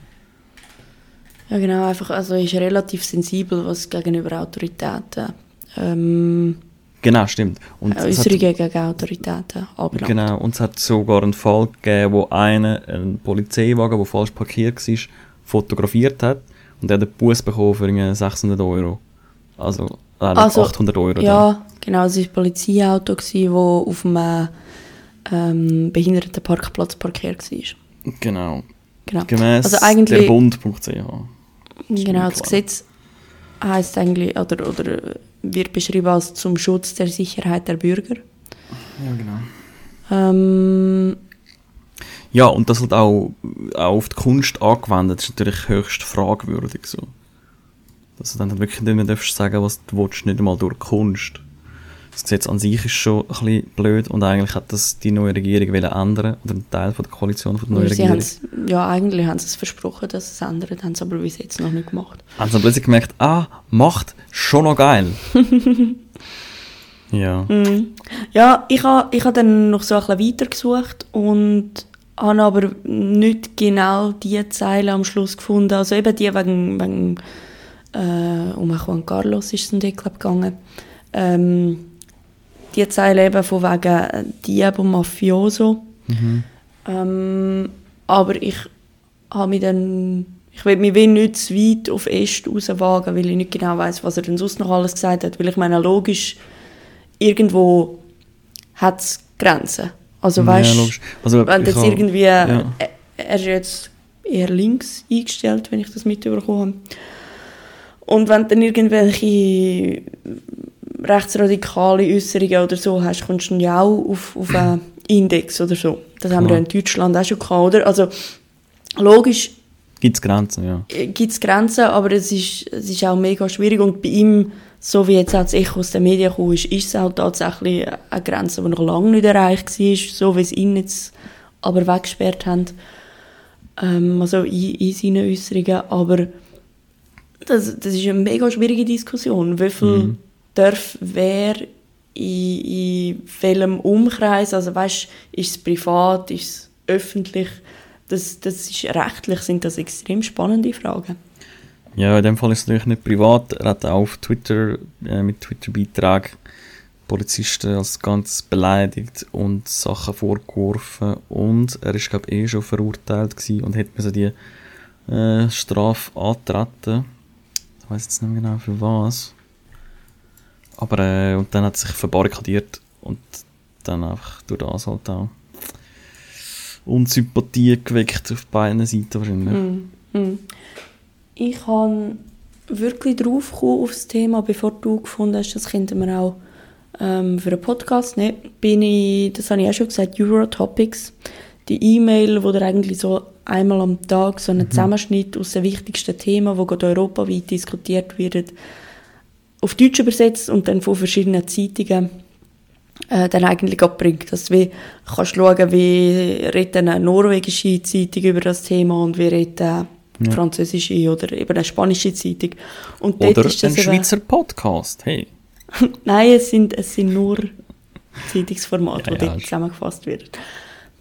Ja, genau, einfach, also ist relativ sensibel, was gegenüber Autoritäten, ähm, Genau, stimmt. Und hat, Äußerungen gegen Autoritäten anbelangt. genau, und es hat sogar einen Fall gegeben, wo einer einen Polizeiwagen, der falsch parkiert war, fotografiert hat und er hat einen Bus bekommen für irgendwie 600 Euro. Also, äh, Also, 800 Euro. dann. Ja, genau, es war ein Polizeiauto, das auf einem ähm, Behindertenparkplatz parkiert war. Genau. Genau. Gemäss Also eigentlich- der Bund.ch. Genau, das. Gesetz heißt eigentlich, oder, oder wird beschrieben als zum Schutz der Sicherheit der Bürger. Ja, genau. Ähm, Ja, und das halt auch, auch auf die Kunst angewendet ist natürlich höchst fragwürdig so. Dass du dann wirklich nicht mehr darfst sagen, was du willst, nicht einmal durch Kunst. Das Gesetz an sich ist schon ein bisschen blöd und eigentlich hat das die neue Regierung wollen ändern, oder ein Teil von der Koalition von der neuen Regierung. ja, eigentlich haben sie es versprochen, dass sie es ändern, haben sie aber bis jetzt noch nicht gemacht. Haben sie dann plötzlich gemerkt, ah, Macht, schon noch geil. (laughs) ja. Ja, ich habe ich ha dann noch so ein bisschen weitergesucht und habe aber nicht genau die Zeile am Schluss gefunden. Also eben die wegen, wegen äh, um Juan Carlos ist es dann dort, gegangen. Ähm, die Zeile eben von wegen äh, Dieb und Mafioso. Ähm, aber ich habe mich dann, ich will mich nicht zu weit auf Est rauswagen, weil ich nicht genau weiß, was er denn sonst noch alles gesagt hat. Weil ich meine, logisch, irgendwo hat es Grenzen. Also weißt ja. Also, wenn jetzt irgendwie, ja. er, er ist jetzt eher links eingestellt, wenn ich das mitbekommen habe. Und wenn dann irgendwelche rechtsradikale Äußerungen oder so hast, kommst du ja auch auf, auf einen Index oder so. Das haben wir ja Klar. in Deutschland auch schon gehabt, oder? Also logisch Gibt es Grenzen, ja. gibt es Grenzen, aber es ist, es ist auch mega schwierig und bei ihm, so wie jetzt auch das Echo aus den Medien gekommen ist, ist es auch tatsächlich eine Grenze, die noch lange nicht erreicht war, so wie sie ihn jetzt aber weggesperrt haben, ähm, also in, in seinen Äußerungen, aber das, das ist eine mega schwierige Diskussion, wie viel darf wer in, in welchem Umkreis, also weißt, ist es privat, ist es öffentlich, das, das ist rechtlich sind das extrem spannende Fragen. Ja, in dem Fall ist es natürlich nicht privat. Er hat auch auf Twitter äh, mit Twitter-Beitrag Polizisten als ganz beleidigt und Sachen vorgeworfen. Und er ist, glaube ich, eh schon verurteilt gewesen und hätte müssen die äh, Strafe antreten. Ich weiß jetzt nicht mehr genau für was. Aber äh, und dann hat er sich verbarrikadiert und dann einfach durch das halt auch Unsympathie geweckt auf beiden Seiten wahrscheinlich. Hm. Ich habe wirklich drauf gekommen auf das Thema, bevor du gefunden hast, das könnten wir auch ähm, für einen Podcast nehmen, bin ich, das habe ich auch schon gesagt, Eurotopics. Die E-Mail, wo da eigentlich so einmal am Tag so einen Zusammenschnitt aus den wichtigsten Themen, die gerade europaweit diskutiert werden, auf Deutsch übersetzt und dann von verschiedenen Zeitungen äh, dann eigentlich abbringt. Dass du kannst schauen, wie redet eine norwegische Zeitung über das Thema und wie redet eine französische oder eben eine spanische Zeitung. Und Oder ist das ein eben- Schweizer Podcast. Hey. (laughs) Nein, es sind, es sind nur Zeitungsformate, Ja, die ja, dort ist- zusammengefasst werden.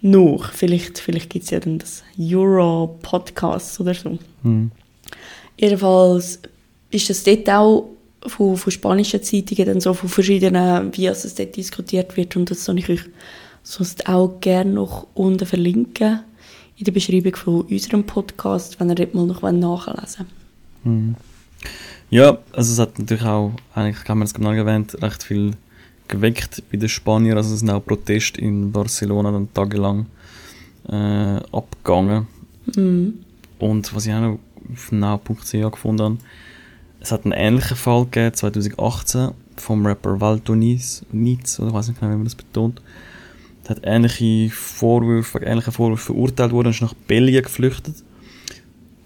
Nur, vielleicht, vielleicht gibt es ja dann das Euro-Podcast oder so. Hm. Jedenfalls ist das dort auch von, von spanischen Zeitungen, dann so von verschiedenen, wie es dort diskutiert wird. Und das soll ich euch sonst auch gerne noch unten verlinken in der Beschreibung von unserem Podcast, wenn ihr dort mal noch nachlesen wollt. Ja, also es hat natürlich auch, eigentlich haben wir es genau erwähnt, recht viel geweckt bei den Spaniern. Also es sind auch Proteste in Barcelona dann tagelang äh, abgegangen. Und was ich auch noch auf now.ch gefunden habe, es hat einen ähnlichen Fall gegeben, 2018, vom Rapper Valdo Niz, Niz, oder ich weiß nicht genau, wie man das betont. Der hat ähnliche Vorwürfe, wegen ähnlichen Vorwürfen verurteilt worden und ist nach Belgien geflüchtet.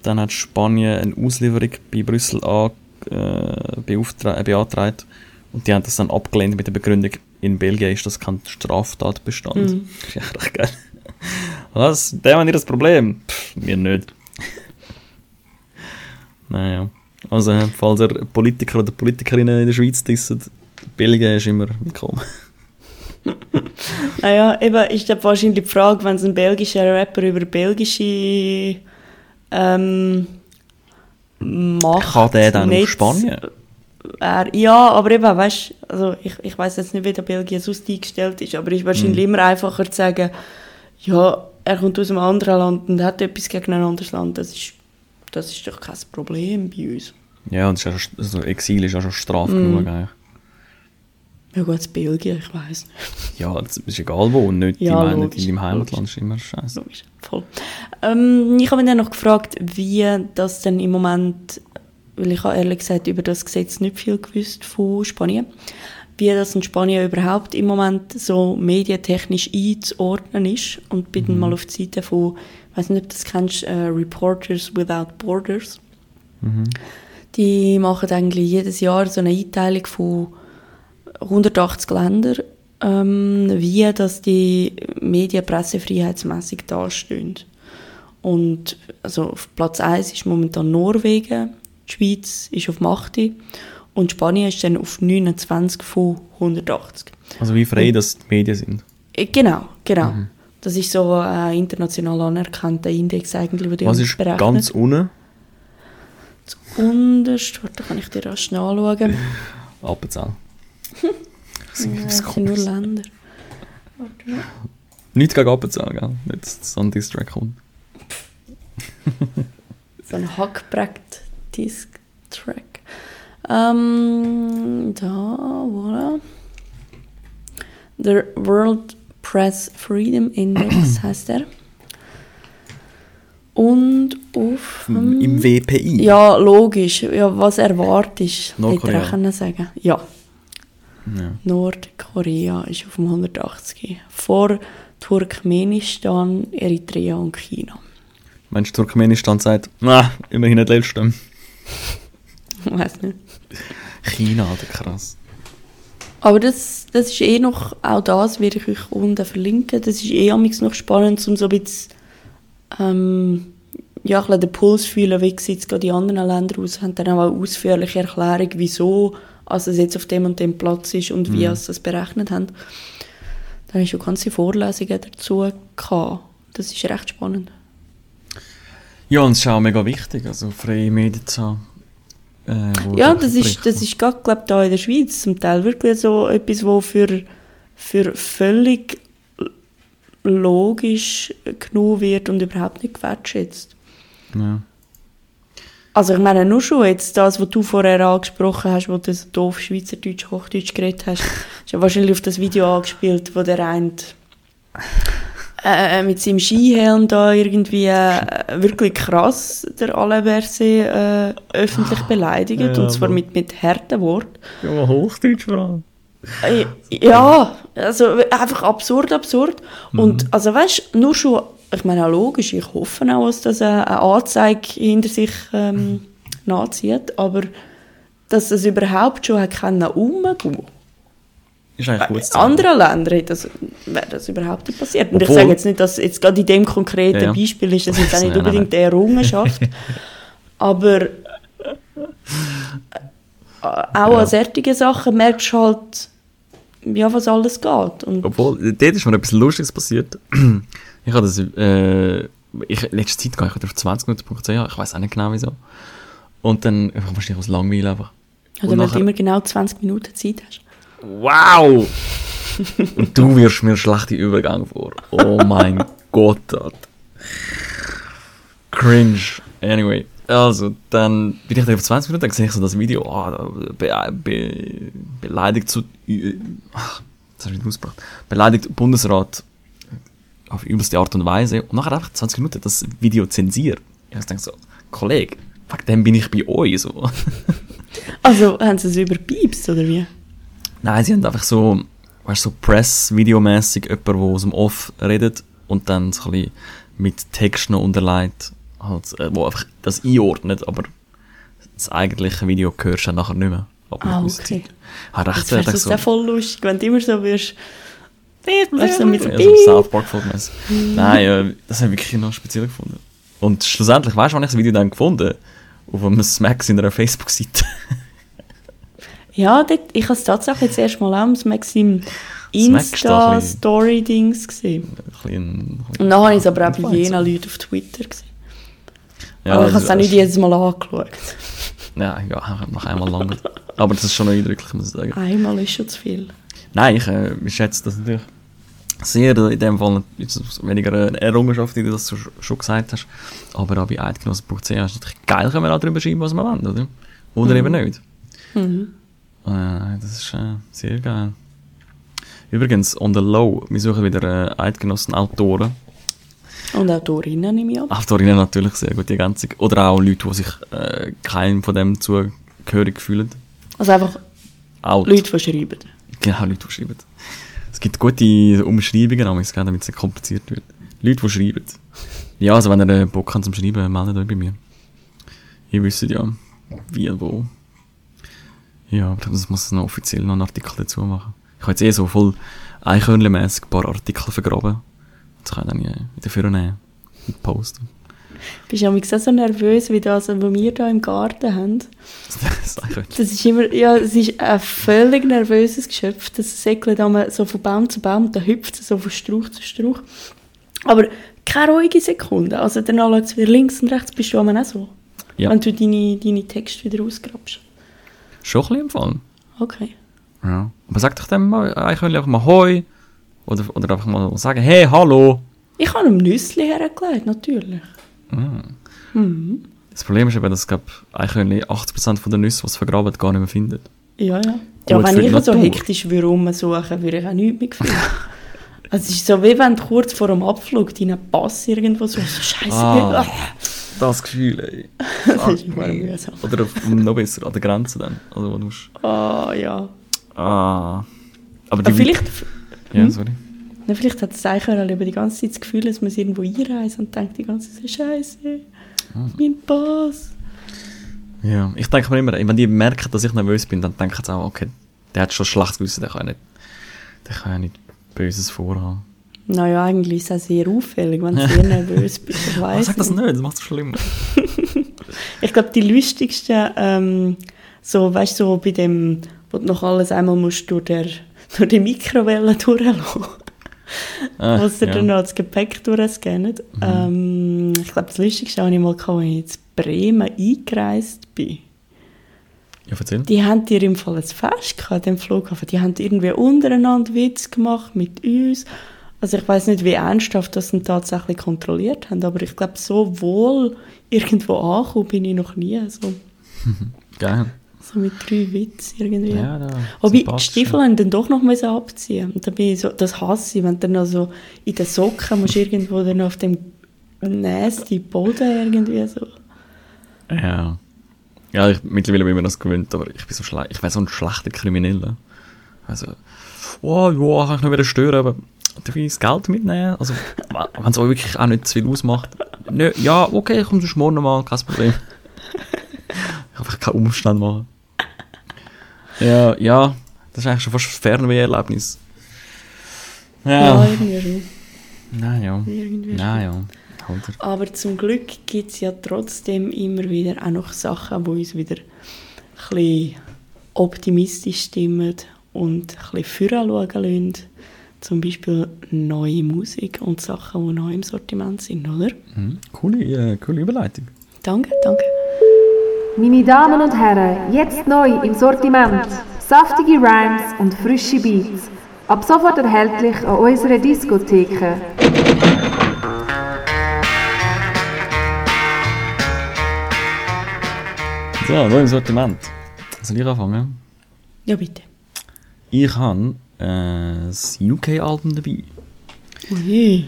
Dann hat Spanien eine Auslieferung bei Brüssel an, äh, äh, beantragt und die haben das dann abgelehnt mit der Begründung, in Belgien ist das kein Straftatbestand. Mhm. (laughs) Echt recht geil. Was? Der haben ihr das Problem? Pff, wir nicht. (laughs) naja. Also, falls ihr Politiker oder Politikerinnen in der Schweiz disset, Belgien ist immer willkommen. (laughs) Naja, eben ist dann wahrscheinlich die Frage, wenn es ein belgischer Rapper über belgische ähm, Macht Kann der dann nicht- Spanien? Er, ja, aber eben, weißt also ich, ich weiß jetzt nicht, wie der Belgien sonst eingestellt ist, aber es ist wahrscheinlich Mhm. immer einfacher zu sagen, ja, er kommt aus einem anderen Land und hat etwas gegen ein anderes Land. Das ist, das ist doch kein Problem bei uns. Ja, und ist ja schon, also Exil ist ja schon Strafe Mhm. genug eigentlich. Ja gut, das Belgien, ich weiß nicht. Ja, das ist egal wo, nicht, Ja, in, nicht logisch, in deinem Heimatland ist immer scheiße. Logisch, voll. Ähm, ich habe mich dann noch gefragt, wie das denn im Moment, weil ich habe ehrlich gesagt über das Gesetz nicht viel gewusst von Spanien, wie das in Spanien überhaupt im Moment so medientechnisch einzuordnen ist. Und bin dann mal auf die Seite von, ich weiß nicht, ob du das kennst, äh, Reporters Without Borders. Die machen eigentlich jedes Jahr so eine Einteilung von 180 Ländern, ähm, wie dass die Medien pressefreiheitsmäßig dastehen. Und also auf Platz 1 ist momentan Norwegen, die Schweiz ist auf 8 und Spanien ist dann auf 29 von 180. Also wie frei das die Medien sind. Äh, Genau, genau. Das ist so ein international anerkannter Index eigentlich, der die Was ist berechnet. ganz unten? Unterst, warte, kann ich dir rasch anschauen. (laughs) Appenzell. (laughs) Das Ja, das sind nur. Länder. Nichts gegen Appenzell, gell? Nicht, dass so ein Distrack kommt. (laughs) So ein Hackbrett-Disc-Track. Ähm, da, voilà. Der World Press Freedom Index (coughs) heißt er. Und auf. Im, Im WPI. Ja, logisch. Ja, was erwartest, hätte Nordkorea. ich können sagen. Ja, Ja. Nordkorea ist auf dem 180. Vor Turkmenistan, Eritrea und China. Meinst du, Turkmenistan sagt, na, immerhin nicht letzte. (laughs) Ich weiß nicht. China, Alter, krass. Aber das, das ist eh noch, auch das werde ich euch unten verlinken. Das ist eh amigs noch spannend, um so ein bisschen, ähm, ja, ein bisschen den Puls fühlen, wie sieht es in anderen Ländern aus, haben dann auch eine ausführliche Erklärung, wieso also es jetzt auf dem und dem Platz ist und wie sie das berechnet haben. Da habe ich schon ganze Vorlesungen dazu gehabt. Das ist recht spannend. Ja, und es ist auch mega wichtig, also freie Medien zu haben. Äh, Ja, das ist, das ist gerade, glaube da in der Schweiz zum Teil wirklich so etwas, wo für, für völlig logisch genommen wird und überhaupt nicht gewertschätzt. Ja. Also ich meine, nur schon jetzt das, was du vorher angesprochen hast, wo du so doof Schweizerdeutsch, Hochdeutsch geredet hast, ist ja wahrscheinlich auf das Video angespielt, wo der eine äh, mit seinem Skihelm da irgendwie äh, wirklich krass der Alaverse äh, öffentlich beleidigt ja, und zwar mit, mit harten Worten. Ja, Hochdeutsch vor allem. Äh, Ja, also einfach absurd, absurd. Und also weißt du, nur schon, ich meine auch logisch, ich hoffe auch, dass das eine, Anzeige hinter sich ähm, nachzieht, aber dass das überhaupt schon hat können umgehen. Ist eigentlich gut. In anderen Ländern das, wäre das überhaupt nicht passiert. Und ich sage jetzt nicht, dass jetzt gerade in dem konkreten Ja, ja. Beispiel ist das jetzt auch nicht unbedingt eine Errungenschaft, (laughs) aber äh, auch an solchen Sachen merkst du halt, ja, was alles geht. Und Obwohl, dort ist mir etwas Lustiges passiert. (clears throat) Ich habe das, äh, ich, letzte Zeit gehe ich auf 20 Minuten.ch, ich weiß auch nicht genau wieso. Und dann, einfach wahrscheinlich aus Langweil einfach. oder Und wenn du nachher- immer genau 20 Minuten Zeit hast. Wow! (laughs) Und du wirst mir schlechte Übergang vor. Oh mein (laughs) Gott, Alter. Cringe. Anyway, also, dann bin ich da auf 20 Minuten, dann sehe ich so das Video, da be, be, beleidigt zu, ach, das habe ich nicht ausgebracht, beleidigt Bundesrat auf übelste Art und Weise und nachher einfach 20 Minuten das Video zensiert. Ich denke so, Kollege, wegen dem bin ich bei euch so. (laughs) Also, haben sie es überpiepst, oder wie? Nein, sie haben einfach so, weißt du, so Press-Videomässig jemanden, der aus dem Off redet und dann so ein bisschen mit Text noch unterlegt, halt, äh, wo einfach das einordnet, aber das eigentliche Video hörst du dann nachher nicht mehr. Ab einer Ah, okay. Ah, recht, äh, du so, voll lustig, wenn du immer so wirst. Weißt du, mit so ja, so South Park Folgenmäßig. Nein, äh, das habe ich wirklich noch speziell gefunden. Und schlussendlich, weißt du, wann ich das Video dann gefunden Auf einem Smacks in einer Facebook-Seite. (laughs) Ja, dort, ich habe es tatsächlich jetzt erst mal auch am Maxim Smack ist doch ein bisschen- Insta-Story-Dings gesehen. Ein bisschen- Und dann habe ich es aber auch bei jenen Leuten auf Twitter gesehen. Ja, aber ich habe es auch nicht jedes Mal angeschaut. Ja, ja, noch einmal lang. Aber das ist schon eindrücklich, muss ich sagen. Einmal ist schon zu viel. Nein, ich äh, ich schätze das natürlich sehr. In dem Fall weniger eine Errungenschaft, wie du das schon gesagt hast. Aber auch bei eidgenossen.ch ist es natürlich geil, können wir auch darüber schreiben, was wir wollen, oder? Oder eben nicht. Mhm. Äh, das ist äh, sehr geil. Übrigens, on the low, wir suchen wieder äh, Eidgenossen-Autoren. Und Autorinnen nehme ich an. Autorinnen natürlich sehr gute Ergänzung. Oder auch Leute, die sich äh, keinem von dem zugehörig fühlen. Also einfach Out. Leute, die schreiben. Genau, Leute, die schreiben. Es gibt gute Umschreibungen, aber damit es nicht kompliziert wird. Leute, die schreiben. Ja, also wenn ihr äh, Bock habt zum Schreiben, meldet euch bei mir. Ihr wisst ja, wie und wo. Ja, aber das muss noch offiziell noch einen Artikel dazu machen. Ich habe jetzt eh so voll eichhörnchenmässig ein paar Artikel vergraben. Das kann ich dann ja wieder vornehmen und posten. Bist du manchmal so nervös, wie das, was wir hier im Garten haben? (laughs) Das. Das ist immer, ja, es ist ein völlig nervöses Geschöpf. Das säckelt so von Baum zu Baum, da hüpft es so von Strauch zu Strauch. Aber keine ruhige Sekunde. Also danach schaut es wieder links und rechts, bist du auch so. Ja. Wenn du deine, deine Texte wieder ausgrabst. Schon ein bisschen im Fall. Okay. Ja. Aber sag doch dem mal, Eichhörnchen einfach mal Hoi. Oder, oder einfach mal sagen, hey, hallo. Ich habe ihm Nüssli hergelegt, natürlich. Ah. Mhm. Das Problem ist eben, dass, glaub, eigentlich 80% von den Nüsse, die es vergraben, gar nicht mehr findet. Ja, ja. Ja, Gut wenn ich so hektisch würde rumsuchen, würde ich auch nichts mehr finden. also (laughs) es ist so, wie wenn du kurz vor dem Abflug deinen Pass irgendwo so, so (laughs) scheiße. Ah. (laughs) Das Gefühl, ey. das ist immer mühsam. Oder auf, noch besser, an der Grenze dann. Also, wo du musst, Ah, ja. ah. Aber die Aber vielleicht, Ja, sorry. na, vielleicht hat das Eichhörnchen eben die ganze Zeit das Gefühl, dass man es irgendwo einreist und denkt die ganze Zeit, scheiße, Ah. mein Pass. Ja, ich denke mir immer, wenn die merken, dass ich nervös bin, dann denken sie auch, okay, der hat schon schlechtes Gewissen, der kann ja nicht, der kann ja nicht Böses vorhaben. Naja, eigentlich ist es auch sehr auffällig, wenn du sehr (laughs) nervös bist. Ich Ah, weiss sag das nicht. das macht es schlimmer. (laughs) Ich glaube, die lustigsten, ähm, so, weißt du, so bei dem, wo du noch alles einmal musst durch, der, durch die Mikrowelle durchlassen. Ah, was dir ja. dann noch das Gepäck durchscannen. Ähm, ich glaube, das Lustigste habe ich mal gehabt, als ich in Bremen eingereist bin. Ja, erzähl. Die haben dir im Fall ein Fest gehabt, dem Flughafen. Die haben irgendwie untereinander Witz gemacht mit uns. Also ich weiß nicht, wie ernsthaft das dann tatsächlich kontrolliert haben, aber ich glaube, so wohl irgendwo angekommen bin ich noch nie. So, (laughs) Geil. So mit drei Witz irgendwie. Ja, da. Wobei, die. Stiefel haben dann doch noch müssen abziehen. Und da bin ich so, das hasse ich, wenn du dann also in den Socken musst irgendwo dann auf dem nasty Boden irgendwie so. Ja. Ja, ich, mittlerweile bin ich mir das gewöhnt, aber ich bin so schlecht, ich wäre so ein schlechter Krimineller. Also, oh, ja, kann ich nicht wieder stören, aber darf ich das Geld mitnehmen? Also, wenn es auch wirklich auch nicht zu viel ausmacht. Nö, ja, okay, komm sonst morgen mal, kein Problem. ich einfach keinen Umstand machen. Ja, ja, das ist eigentlich schon fast ein Fernweh-Erlebnis. Ja, Ja. irgendwie schon. Nein, ja. Irgendwie schon. Nein, ja. Halt. Aber zum Glück gibt es ja trotzdem immer wieder auch noch Sachen, die uns wieder ein bisschen optimistisch stimmen und ein bisschen voranschauen lassen. Zum Beispiel neue Musik und Sachen, die neu im Sortiment sind, oder? Mhm. Coole, äh, coole Überleitung. Danke, danke. Meine Damen und Herren, jetzt neu im Sortiment. Saftige Rhymes und frische Beats. Ab sofort erhältlich an unserer Diskotheke. So, neu im Sortiment. Soll ich anfangen? Ja, bitte. Ich habe äh, das UK-Album dabei. Ui.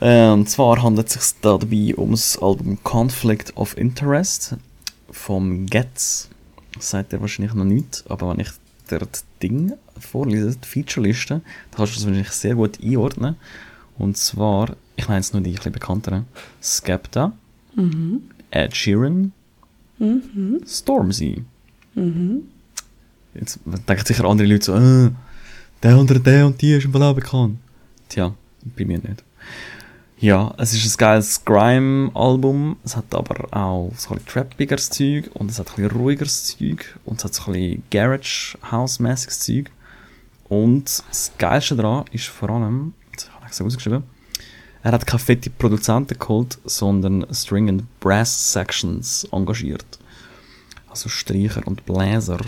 Äh, und zwar handelt es sich da dabei um das Album Conflict of Interest vom Getz. Das sagt ihr wahrscheinlich noch nicht, aber wenn ich dir das Ding vorlese, die Featureliste, dann kannst du das wahrscheinlich sehr gut einordnen. Und zwar, ich meine jetzt nur die ein bisschen bekannteren, Skepta, Ed Sheeran, Stormzy. Jetzt denken sicher andere Leute so, äh, der und der und die ist im Fall bekannt. Tja, bei mir nicht. Ja, es ist ein geiles Grime-Album. Es hat aber auch so ein trappigeres Zeug und es hat ein bisschen ruhigeres Zeug und es hat so ein bisschen Garage-House-mäßiges Zeug. Und das Geilste daran ist vor allem, jetzt habe ich es ausgeschrieben, er hat keine fette Produzenten geholt, sondern String- and Brass-Sections engagiert. Also Streicher und Bläser.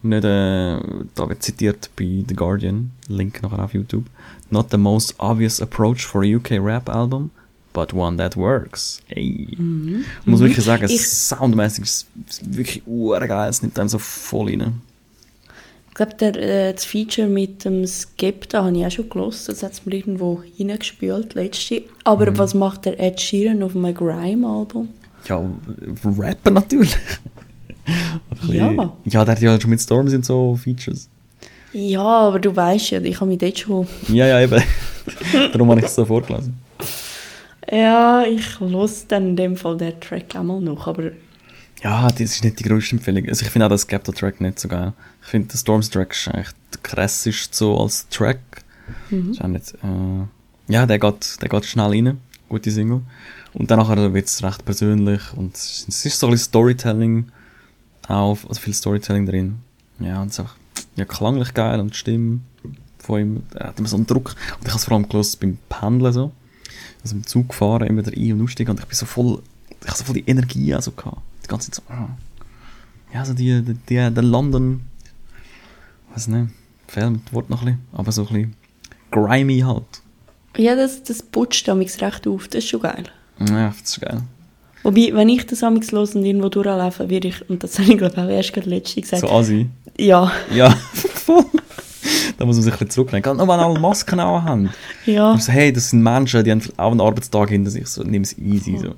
Nicht, äh, da wird zitiert bei The Guardian, Link nachher auf YouTube. Not the most obvious approach for a UK rap album, but one that works. Ey. Ich muss wirklich sagen, Ich- soundmäßig ist es wirklich urgeil, es nimmt einem so voll rein. Ich glaube, der, äh, das Feature mit dem Skepta habe ich auch schon gelost. Das hat es mir irgendwo reingespült, letzte. Aber was macht der Ed Sheeran auf einem Grime-Album? Ja, rappen natürlich. Ja. Ja, der hat ja schon mit Storms und so Features. Ja, aber du weißt ja, ich habe mich dort schon... Ja, ja, eben. (laughs) Darum habe ich es so vorgelesen. Ja, ich los dann in dem Fall den Track einmal noch, aber Ja, das ist nicht die größte Empfehlung. Also ich finde auch das Skepta-Track nicht so geil. Ich finde, der Storms-Track ist eigentlich der krasseste so als Track. Ist auch nicht, äh, ja, der geht, der geht schnell rein. Gute Single. Und dann nachher wird es recht persönlich und es ist- so ein bisschen Storytelling auch, also viel Storytelling drin. Ja, und es ist auch ja, klanglich geil und die Stimme von ihm, er hat immer so einen Druck. Und ich habe es vor allem gelost beim Pendeln so. Also im Zug gefahren, immer wieder ein- und aussteigen und ich bin so voll, ich habe so voll die Energie also gehabt. Die ganze Zeit so, ah. ja, so die, die, die der London, weiß nicht, fehlt das Wort noch ein bisschen, aber so ein bisschen grimy halt. ja, das, das putzt damals recht auf, das ist schon geil. Ja, das ist geil. Wobei, wenn ich das amigs los und irgendwo durchlaufe, würde ich, und das (laughs) habe ich glaube ich auch erst gerade letzte gesagt, So Asi. ja, Ja, voll. (laughs) da muss man sich ein bisschen zurücknehmen. Gerade noch, wenn alle Masken auch haben. ja. Also, hey, das sind Menschen, die haben auch einen Arbeitstag hinter sich. So, nimm es easy. So.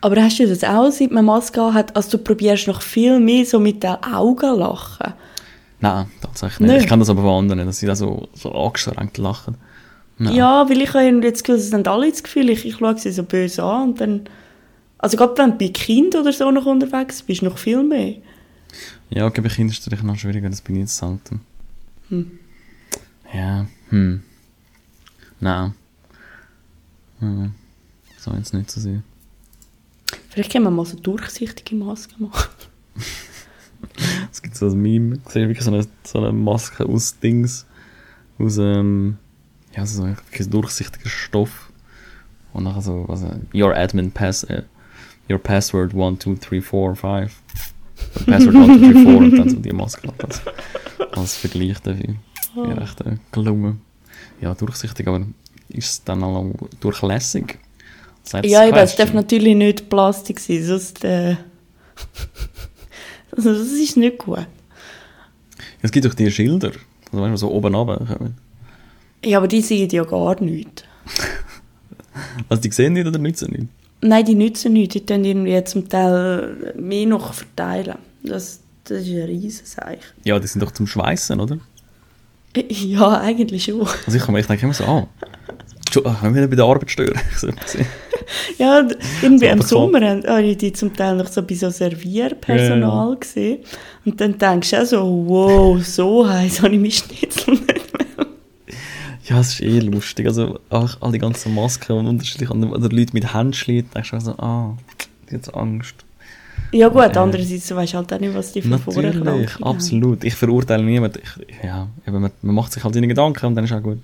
Aber hast du das auch, seit man Maske hat, also du probierst noch viel mehr so mit den Augen lachen? Nein, tatsächlich nicht. Nicht? Ich kenne das aber von anderen, dass sie da so, so angestrengt lachen. Nein. Ja, weil ich habe irgendwie das Gefühl, es haben alle das Gefühl, ich, ich schaue sie so böse an und dann, also gerade wenn du bei Kind oder so noch unterwegs bist, noch viel mehr. Ja, okay, bei Kindern ist es natürlich noch schwieriger, das bin ich jetzt selten. Ja, hm. Nein. Hm. So jetzt nicht so sehr. Vielleicht können wir mal so durchsichtige Masken machen. (laughs) Es gibt so ein Meme, ich sehe wirklich so eine, so eine Maske aus Dings, aus ähm, ja, so ein wirklich durchsichtiger Stoff. Und nachher so, was, äh, your admin pass, äh, your password 1, 2, 3, 4, 5. Password 1, 2, 3, 4 und dann so die Maske als, als Vergleich dafür. Wäre echt äh, gelungen. Ja, durchsichtig, aber ist es dann auch durchlässig? That's Ja, eben, es darf natürlich nicht Plastik sein, sonst, äh, (laughs) also das ist nicht gut. Es gibt doch die Schilder, also wenn wir so oben runter Ja, aber die sehen ja gar nichts. (laughs) Also die sehen nicht oder nützen nicht? Nein, die nützen nichts, die tun irgendwie zum Teil mehr noch verteilen. Das, das ist ein Riesenseich. Ja, die sind doch zum Schweißen, oder? (laughs) Ja, eigentlich schon. Also ich, komme- denke immer so, ah, Entschu- ah, können wir bei der Arbeit stören? (laughs) (laughs) Ja, irgendwie im Sommer haben- habe ich die zum Teil noch so bei so Servierpersonal Ja, gesehen. Und dann denkst du auch so, wow, so heiß habe ich mich Schnitzel nicht. Ja, es ist eh lustig. Also auch all die ganzen Masken und unterschiedlich oder Leute mit Händchen, denkst du so, ah, die hat Angst. Ja gut, Äh, andererseits weißt du halt auch nicht, was die für Vorerkrankungen haben. absolut. Ich verurteile niemanden. Ich, ja, eben, man, man macht sich halt seine Gedanken und dann ist auch gut.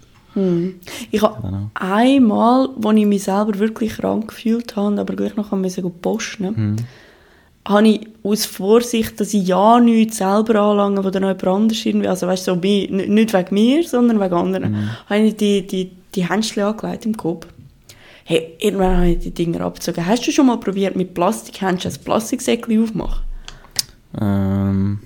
Ich habe Genau. einmal, wo ich mich selber wirklich krank gefühlt habe, aber gleich noch gut posten, Mhm. Habe ich aus Vorsicht, dass ich ja nichts selber anlange, wo dann noch jemand anders irgendwie, also weißt du, so nicht wegen mir, sondern wegen anderen, Mhm. habe ich die, die, die Händchen angelegt im Kopf. Hey, irgendwann habe ich die Dinger abgezogen. Hast du schon mal probiert, mit Plastikhändchen ein Plastiksäckchen aufzumachen? Ähm,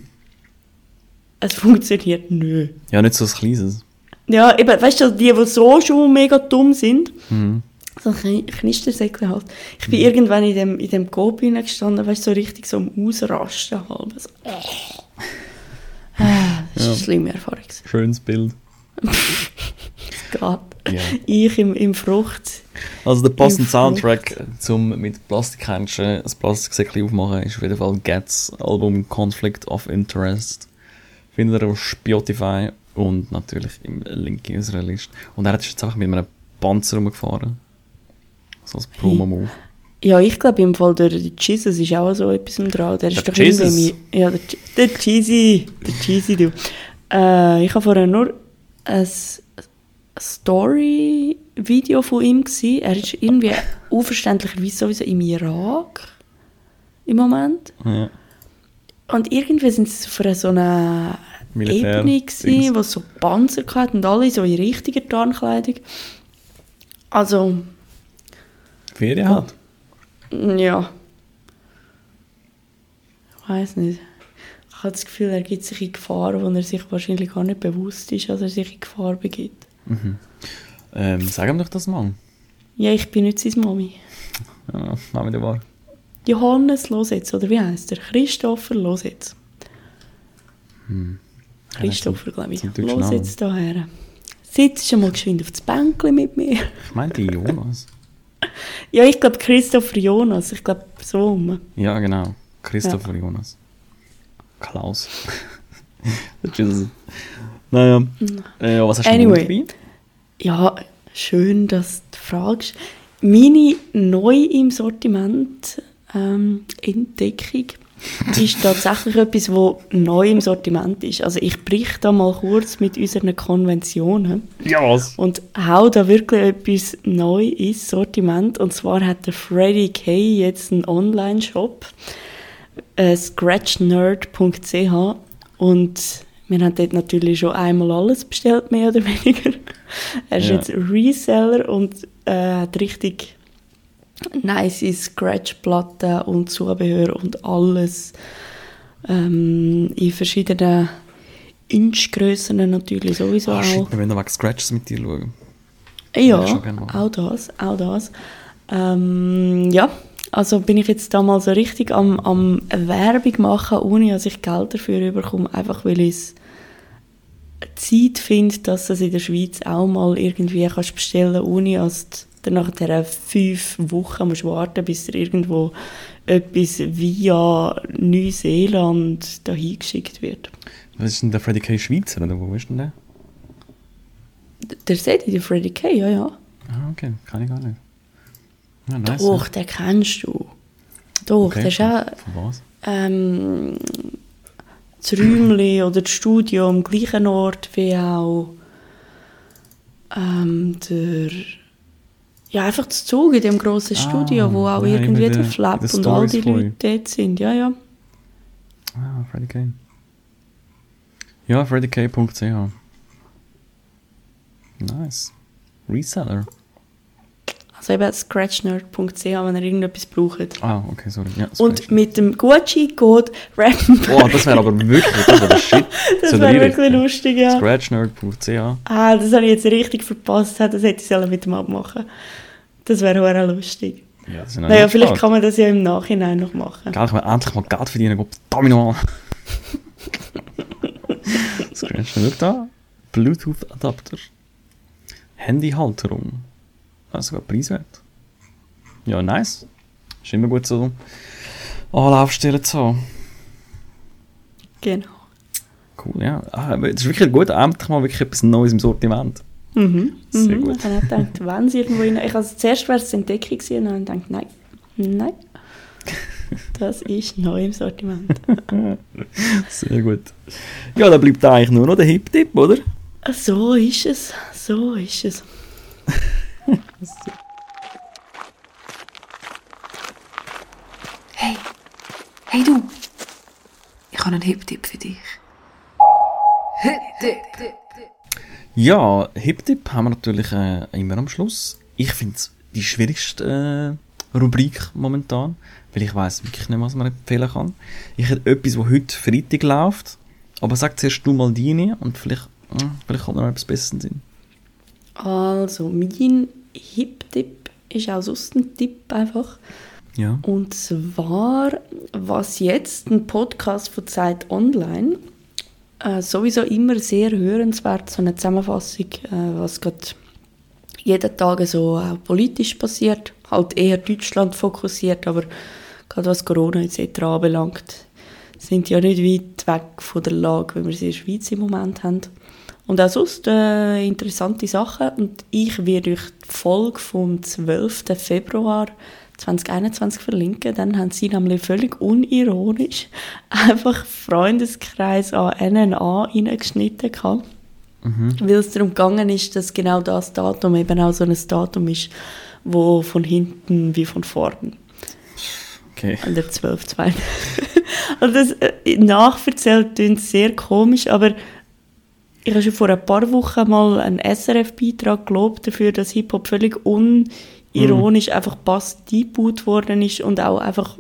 Es funktioniert nicht. ja, nicht so ein kleines. Ja, eben, weißt du, die, die so schon mega dumm sind, Mhm. So ein Kni- Knistersäckchen halt. Ich bin irgendwann in dem, in dem Coop gestanden, weißt so richtig so am Ausrasten halb. So, äh. Ah, Das war eine schlimme Erfahrung. Schönes Bild. (laughs) Gerade. Ja. Ich im, im Frucht. Also der passende. Soundtrack zum mit Plastikhändchen ein Plastiksäckchen aufmachen ist auf jeden Fall Gats Album Conflict of Interest. Findet ihr auf Spotify und natürlich im Link in unserer Liste. Und er ist jetzt einfach mit einem Panzer rumgefahren. So als Promo-Move. Ja, ich glaube im Fall der Jesus ist auch so etwas dran. Der ist Der doch irgendwie Jesus? mein- Ja, der, der Cheesy. Der Cheesy, du. Äh, ich habe vorher nur ein Story-Video von ihm gesehen. Er ist irgendwie unverständlicherweise sowieso im Irak im Moment. Ja. Und irgendwie sind sie einer so einer Militär- Ebene gewesen, wo so Panzer hatten und alle so in richtiger Tarnkleidung. Also, Ferien hat. ja. Ich weiß nicht. Ich habe das Gefühl, er gibt sich in Gefahr, wo er sich wahrscheinlich gar nicht bewusst ist, dass er sich in Gefahr begibt. Ähm, sag ihm doch das mal. Ja, ich bin nicht seine Mami. Ja, nehmen wir wahr. Johannes Lositz, oder wie heißt er? Christopher Lositz. Christopher, glaube ich. Lositz daher. Sitzt schon mal geschwind auf das Bänkchen mit mir. Ich meinte Jonas. (laughs) Ja, ich glaube Christopher Jonas. Ich glaube so rum. Ja, genau. Christopher Jonas. Klaus. (laughs) Naja. Äh, was hast du Anyway. dabei? Ja, schön, dass du fragst. Meine neu im Sortiment ähm, Entdeckung ist tatsächlich etwas, was neu im Sortiment ist. Also ich brich da mal kurz mit unseren Konventionen Ja, was? und hau da wirklich etwas neu ins Sortiment. Und zwar hat der Freddy Kay jetzt einen Online-Shop, äh, scratchnerd.ch und wir haben dort natürlich schon einmal alles bestellt, mehr oder weniger. Er ist Ja. jetzt Reseller und äh, hat richtig nice Scratch-Platten und Zubehör und alles ähm, in verschiedenen Inchgrössen natürlich sowieso Ah, shit, auch. wir noch wegen Scratches mit dir schauen. Ja, auch das, auch das. Ähm, ja, also bin ich jetzt da mal so richtig am, am Werbung machen, ohne dass ich Geld dafür bekomme, einfach weil ich es Zeit finde, dass es in der Schweiz auch mal irgendwie kannst bestellen ohne dass du nach fünf Wochen musst warten bis dir irgendwo etwas via Neuseeland dahin geschickt wird. Was ist denn der Freddy K. Schweizer, oder wo ist denn der? Der seht ihr, Freddy K., ja, ja. Ah, okay, kann ich gar nicht. Ja, nice. Doch, den kennst du. Doch, Okay, der ist auch Von was? ähm, das Räumchen oder das Studio am gleichen Ort wie auch ähm, der ja, einfach das Zug in dem grossen Ah, Studio, wo auch ja, irgendwie der die- Flap die und all Stories die von Leute dort sind. Ja, ja. Ah, Freddy K. Ja, freddyk.ch. Nice. Reseller. Also eben scratchnerd.ch, wenn ihr irgendetwas braucht. Ah, okay, sorry. Ja, Und mit dem Gucci-Code Rappen. Boah, das wäre aber wirklich, das wäre Shit. (laughs) das wäre ich wirklich lustig, ja. Scratchnerd.ch. Ah, das habe ich jetzt richtig verpasst. Das hätte ich sollen mit dem abmachen Das wäre auch lustig. Ja, das Naja, vielleicht schade. kann man das ja im Nachhinein noch machen. Gell, ich will endlich mal Geld verdienen, Gott verdammt nochmal. (laughs) Scratchnerd, da. Bluetooth-Adapter. Handyhalterung. Also sogar preiswert. Ja, nice. Ist immer gut so Anlaufstellen zu haben. Genau. Cool, ja. Ah, es ist wirklich gut, endlich mal wirklich etwas Neues im Sortiment. Mhm. Sehr mhm. gut. Ich habe gedacht, wenn sie irgendwo rein... Ich also zuerst wäre es Entdeckung gewesen und dann gedacht, nein, nein. (laughs) Das ist neu im Sortiment. Sehr gut. Ja, dann bleibt eigentlich nur noch der Hip-Tipp, oder? So ist es. So ist es. (laughs) Hey, hey du. Ich habe einen Hip-Tipp für dich. Ja, Hip-Tipp haben wir natürlich äh, immer am Schluss. Ich finde es die schwierigste äh, Rubrik momentan, weil ich weiß wirklich nicht, was man empfehlen kann. Ich hätte etwas, wo heute Freitag läuft, aber sag zuerst du mal deine und vielleicht, äh, vielleicht kommt noch etwas Besseres in. Also, mein Hip-Tipp ist auch sonst ein Tipp einfach. Ja. Und zwar, was jetzt ein Podcast von Zeit Online, äh, sowieso immer sehr hörenswert, so eine Zusammenfassung, äh, was gerade jeden Tag so auch politisch passiert, halt eher Deutschland fokussiert, aber gerade was Corona etc. anbelangt, sind ja nicht weit weg von der Lage, wie wir sie in der Schweiz im Moment haben. Und auch sonst äh, interessante Sachen. Und ich werde euch die Folge vom 12. Februar 2021 verlinken. Dann haben sie nämlich völlig unironisch (laughs) einfach Freundeskreis an NNA reingeschnitten gehabt. Weil es darum gegangen ist, dass genau das Datum eben auch so ein Datum ist, wo von hinten wie von vorne Okay. an der 12. Zwei. (laughs) also das äh, nachverzählt klingt sehr komisch, aber ich habe schon vor ein paar Wochen mal einen SRF-Beitrag gelobt dafür, dass Hip-Hop völlig unironisch einfach passt eingebaut worden ist und auch einfach,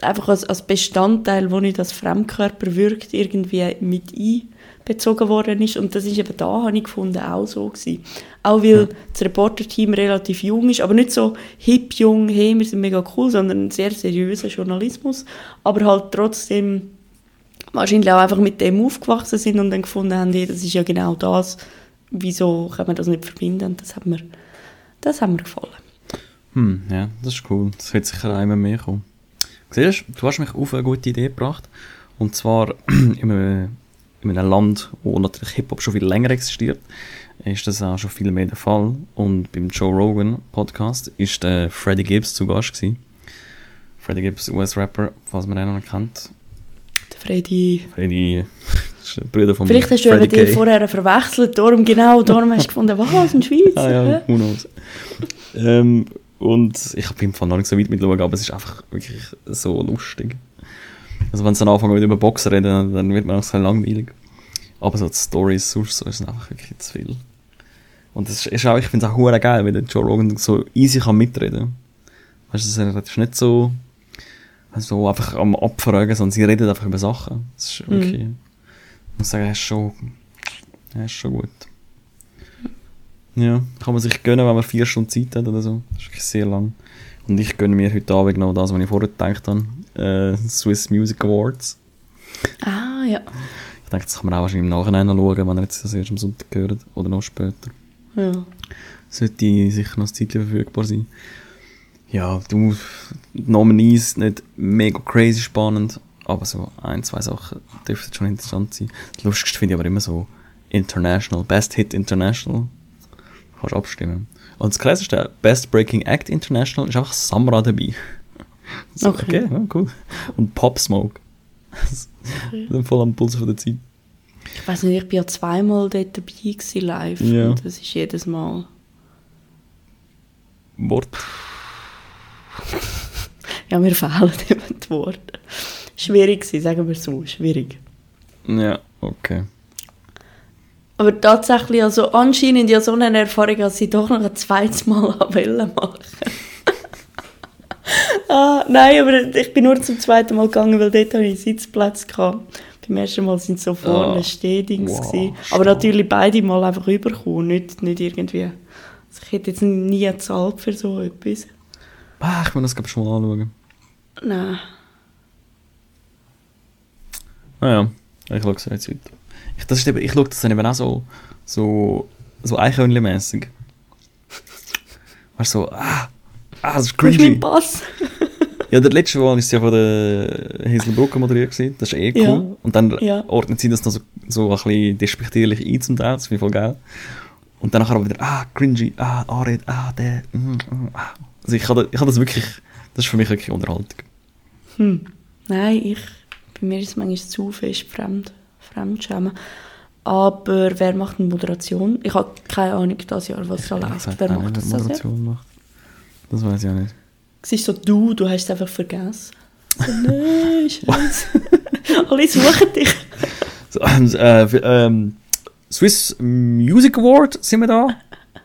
einfach als, als Bestandteil, wo nicht als Fremdkörper wirkt, irgendwie mit einbezogen worden ist. Und das ist eben da, habe ich gefunden, auch so gewesen. Auch weil das Reporter-Team relativ jung ist, aber nicht so hip jung, hey, wir sind mega cool, sondern ein sehr seriöser Journalismus, aber halt trotzdem wahrscheinlich auch einfach mit dem aufgewachsen sind und dann gefunden haben, das ist ja genau das, wieso kann man das nicht verbinden? Das hat mir, das hat mir gefallen. Hm, ja, das ist cool. Das wird sicher einmal mehr kommen. Siehst du, du hast mich auf eine gute Idee gebracht. Und zwar (clears throat) in einem, in einem Land, wo natürlich Hip-Hop schon viel länger existiert, ist das auch schon viel mehr der Fall. Und beim Joe Rogan Podcast ist der Freddie Gibbs zu Gast gewesen. Freddie Gibbs, US-Rapper, falls man den noch kennt. Freddy. Das der Bruder von Vielleicht hast du K. vorher verwechselt, darum genau, darum hast du gefunden, was, ein Schweizer? Ah ja, who knows. ähm, und ich bin im Fall noch nicht so weit mit schauen, aber es ist einfach wirklich so lustig. Also wenn sie dann anfangen über Boxen reden, dann, wird man auch so langweilig. Aber so die Stories sonst so ist einfach wirklich zu viel. Und das ist, auch, ich finde es auch geil, weil der Joe Rogan so easy kann mitreden. Weißt du, es ist nicht so, so einfach am Abfragen, sondern sie reden einfach über Sachen. Das ist wirklich, ich muss sagen, er ist schon, er ist schon gut. Ja, kann man sich gönnen, wenn man vier Stunden Zeit hat oder so. Das ist wirklich sehr lang. Und ich gönne mir heute Abend noch das, was ich vorher gedacht habe. Äh, Swiss Music Awards. Ah, ja. Ich denke, das kann man auch wahrscheinlich im Nachhinein noch schauen, wenn er jetzt das erst am Sonntag gehört. Oder noch später. ja. Sollte sicher noch Zeit verfügbar sein. Ja, du, Nominees nicht mega crazy spannend, aber so ein, zwei Sachen dürften schon interessant sein. Das Lustigste finde ich aber immer so International, Best Hit International. Kannst abstimmen. Und das krasseste, Best Breaking Act International, ist einfach Samra dabei. (laughs) So, Okay. okay, ja, cool. Und Pop Smoke. Sind (laughs) voll am Puls von der Zeit. Ich weiß nicht, ich bin ja zweimal dort dabei gewesen, live. Ja. Und das ist jedes Mal. Wort. (laughs) Ja, mir fehlen (laughs) eben die Worte. Schwierig gewesen, sagen wir so, schwierig. Ja, okay. Aber tatsächlich, also anscheinend ja so eine Erfahrung, dass ich doch noch ein zweites Mal (laughs) wollte machen. ah, nein, aber ich bin nur zum zweiten Mal gegangen, weil dort hatte ich Sitzplätze. Gehabt. Beim ersten Mal sind so vorne Ah, Stehdings. wow, gewesen. aber natürlich beide Mal einfach überkommen, nicht, nicht irgendwie. Also ich hätte jetzt nie gezahlt für so etwas. Ah, ich muss das glaub ich schon mal anschauen. Nein. Naja, ich schaue es jetzt heute. Ich, das ist eben, ich schaue das dann eben auch so, so, so Eichhörnchen-mässig. Weißt du, so, ah, ah, das ist Wo ist cringy. mein Pass? Ja, der letzte Mal war ja von der Hazel Brugger moderiert. Gewesen. Das ist eh cool. Ja. Und dann Ja. ordnet sie das noch so, so ein bisschen despektierlich ein zum Teil. Das finde ich voll geil. Und dann nachher aber wieder, ah, cringy, ah, Ared, ah, der, mm, mm, ah. Also ich habe ich habe das wirklich, das ist für mich wirklich Unterhaltung. Hm. Nein, ich, bei mir ist es manchmal zu fest fremd, Fremdschämen. Aber wer macht eine Moderation? Ich habe keine Ahnung das Jahr, was da läuft. Wer macht das wer das Jahr? Moderation macht. Das weiß ich auch nicht. Es ist so du, du hast es einfach vergessen. So, (laughs) nein, Scheiße. (laughs) Alle suchen dich. So, äh, für, ähm, Swiss Music Award sind wir da.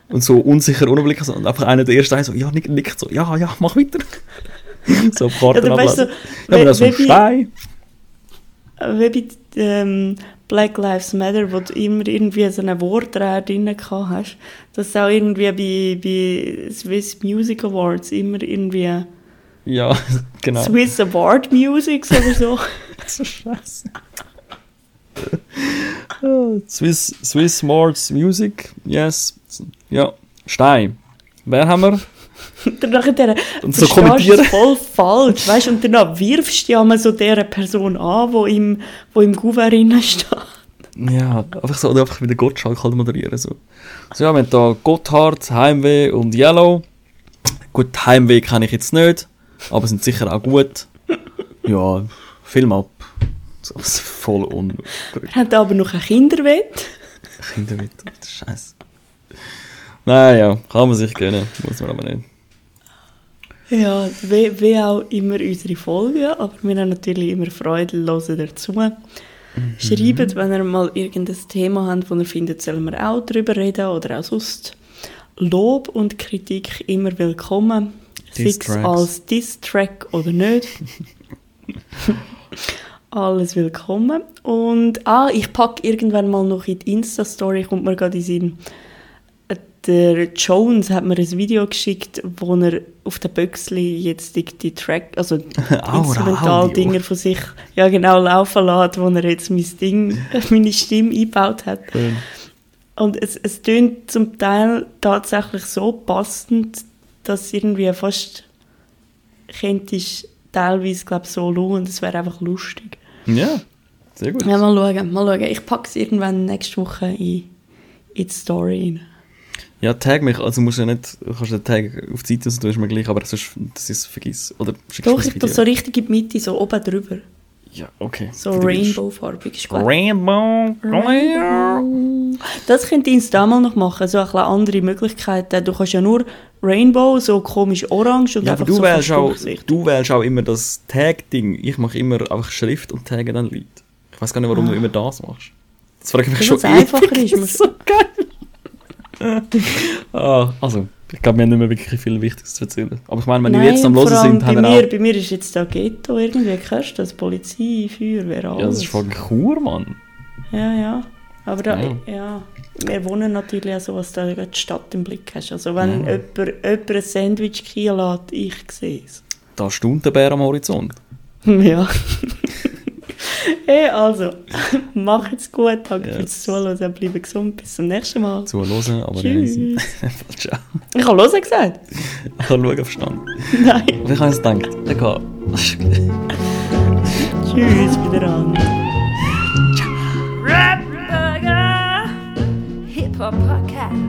Und so unsicher, unüberblicklich. so, Und einfach einer der ersten so, ja, nickt, nickt so, ja, ja, mach weiter. (laughs) so Karten Ja, weißt du. Ja, aber das ist Stein. Wie bei ähm, Black Lives Matter, wo du immer irgendwie so ein Wortreihe drin gehabt hast, dass auch irgendwie bei, bei Swiss Music Awards immer irgendwie Ja, (laughs) genau. Swiss Award Musics oder so. (laughs) so scheiße. Ah, (laughs) Swiss, Swiss Mords Music, yes. Ja, Stein. Wer haben wir? (laughs) Und dann nachher der, Und so kommentieren. voll falsch, weißt und dann wirfst du ja mal so der Person an, wo im, wo im Gouverneur steht. Ja, einfach so, oder einfach wieder Gottschalk halt moderieren. So, so ja, wir haben da Gotthard, Heimweh und Yellow. Gut, Heimweh kenne ich jetzt nicht, aber sind sicher auch gut. (laughs) Ja, Film ab. Das ist voll un... Wir haben aber noch ein Kinderwett. Kinderwit, Scheiße. Naja, kann man sich gönnen, muss man aber nicht. Ja, wie, wie auch immer unsere Folgen, aber wir haben natürlich immer Freude, hören dazu. Schreibt, wenn ihr mal irgendein Thema habt, wo ihr findet, sollen wir auch darüber reden oder auch sonst. Lob und Kritik immer willkommen. Diss-Tracks. als Diss-Track oder nicht. (laughs) Alles willkommen. Und ah, ich packe irgendwann mal noch in die Insta-Story, kommt mir gerade in Sinn. Der Jones hat mir ein Video geschickt, wo er auf der Büchsli jetzt die, die Track, also die (laughs) Instrumental-Dinger von sich ja genau laufen lässt, wo er jetzt mein Ding, (laughs) meine Stimme eingebaut hat. Schön. Und es, es tönt zum Teil tatsächlich so passend, dass irgendwie fast könntest teilweise glaub, so schauen und es wäre einfach lustig. Ja, sehr gut. Ja, mal schauen, mal schauen. Ich packe es irgendwann nächste Woche in, in die Story rein. Ja, tag mich, also musst du ja nicht, kannst den Tag auf die Seite, so tust du mir gleich, aber sonst, das ist vergiss. Oder schickst Doch, ich tue so richtig in die Mitte, so oben drüber. Ja, okay. So Rainbow-farbig. Ist gut. Rainbow. Das könnte ich da mal noch machen, so ein bisschen andere Möglichkeiten. Du kannst ja nur Rainbow, so komisch orange und Ja, aber einfach du so wählst, auch, du wählst auch immer das Tag-Ding. Ich mache immer einfach Schrift und tagge dann Leute. Ich weiß gar nicht, warum du immer das machst. Das frage ich mich Weil schon es einfacher ewig. ist, (laughs) man- so geil. (laughs) ah, also, Ich glaube, wir haben nicht mehr wirklich viel Wichtiges zu erzählen. Aber ich meine, wenn wir Nein, jetzt am allem sind, bei haben wir mir, auch... bei mir ist jetzt da Ghetto irgendwie, hörst du das? Polizei, Feuerwehr, alles. Ja, das ist voll Chur, Mann. Ja, ja. Aber da, Ja. ja. wir wohnen natürlich auch so, was du da die Stadt im Blick hast. Also wenn jemand, jemand ein Sandwich kriegen lässt, ich sehe es. Da stund der Bär am Horizont. (laughs) Ja. (laughs) (laughs) hey, also, (laughs) macht's gut, danke Yes. fürs Zuhören, bleibt gesund, bis zum nächsten Mal. Zuhören, aber Tschüss. (laughs) Ciao. Ich habe «Hören» gesagt. Ich kann schauen auf Stand. Nein. Aber ich habe jetzt gedacht, egal. Tschüss, wieder an. Hip Hop Podcast.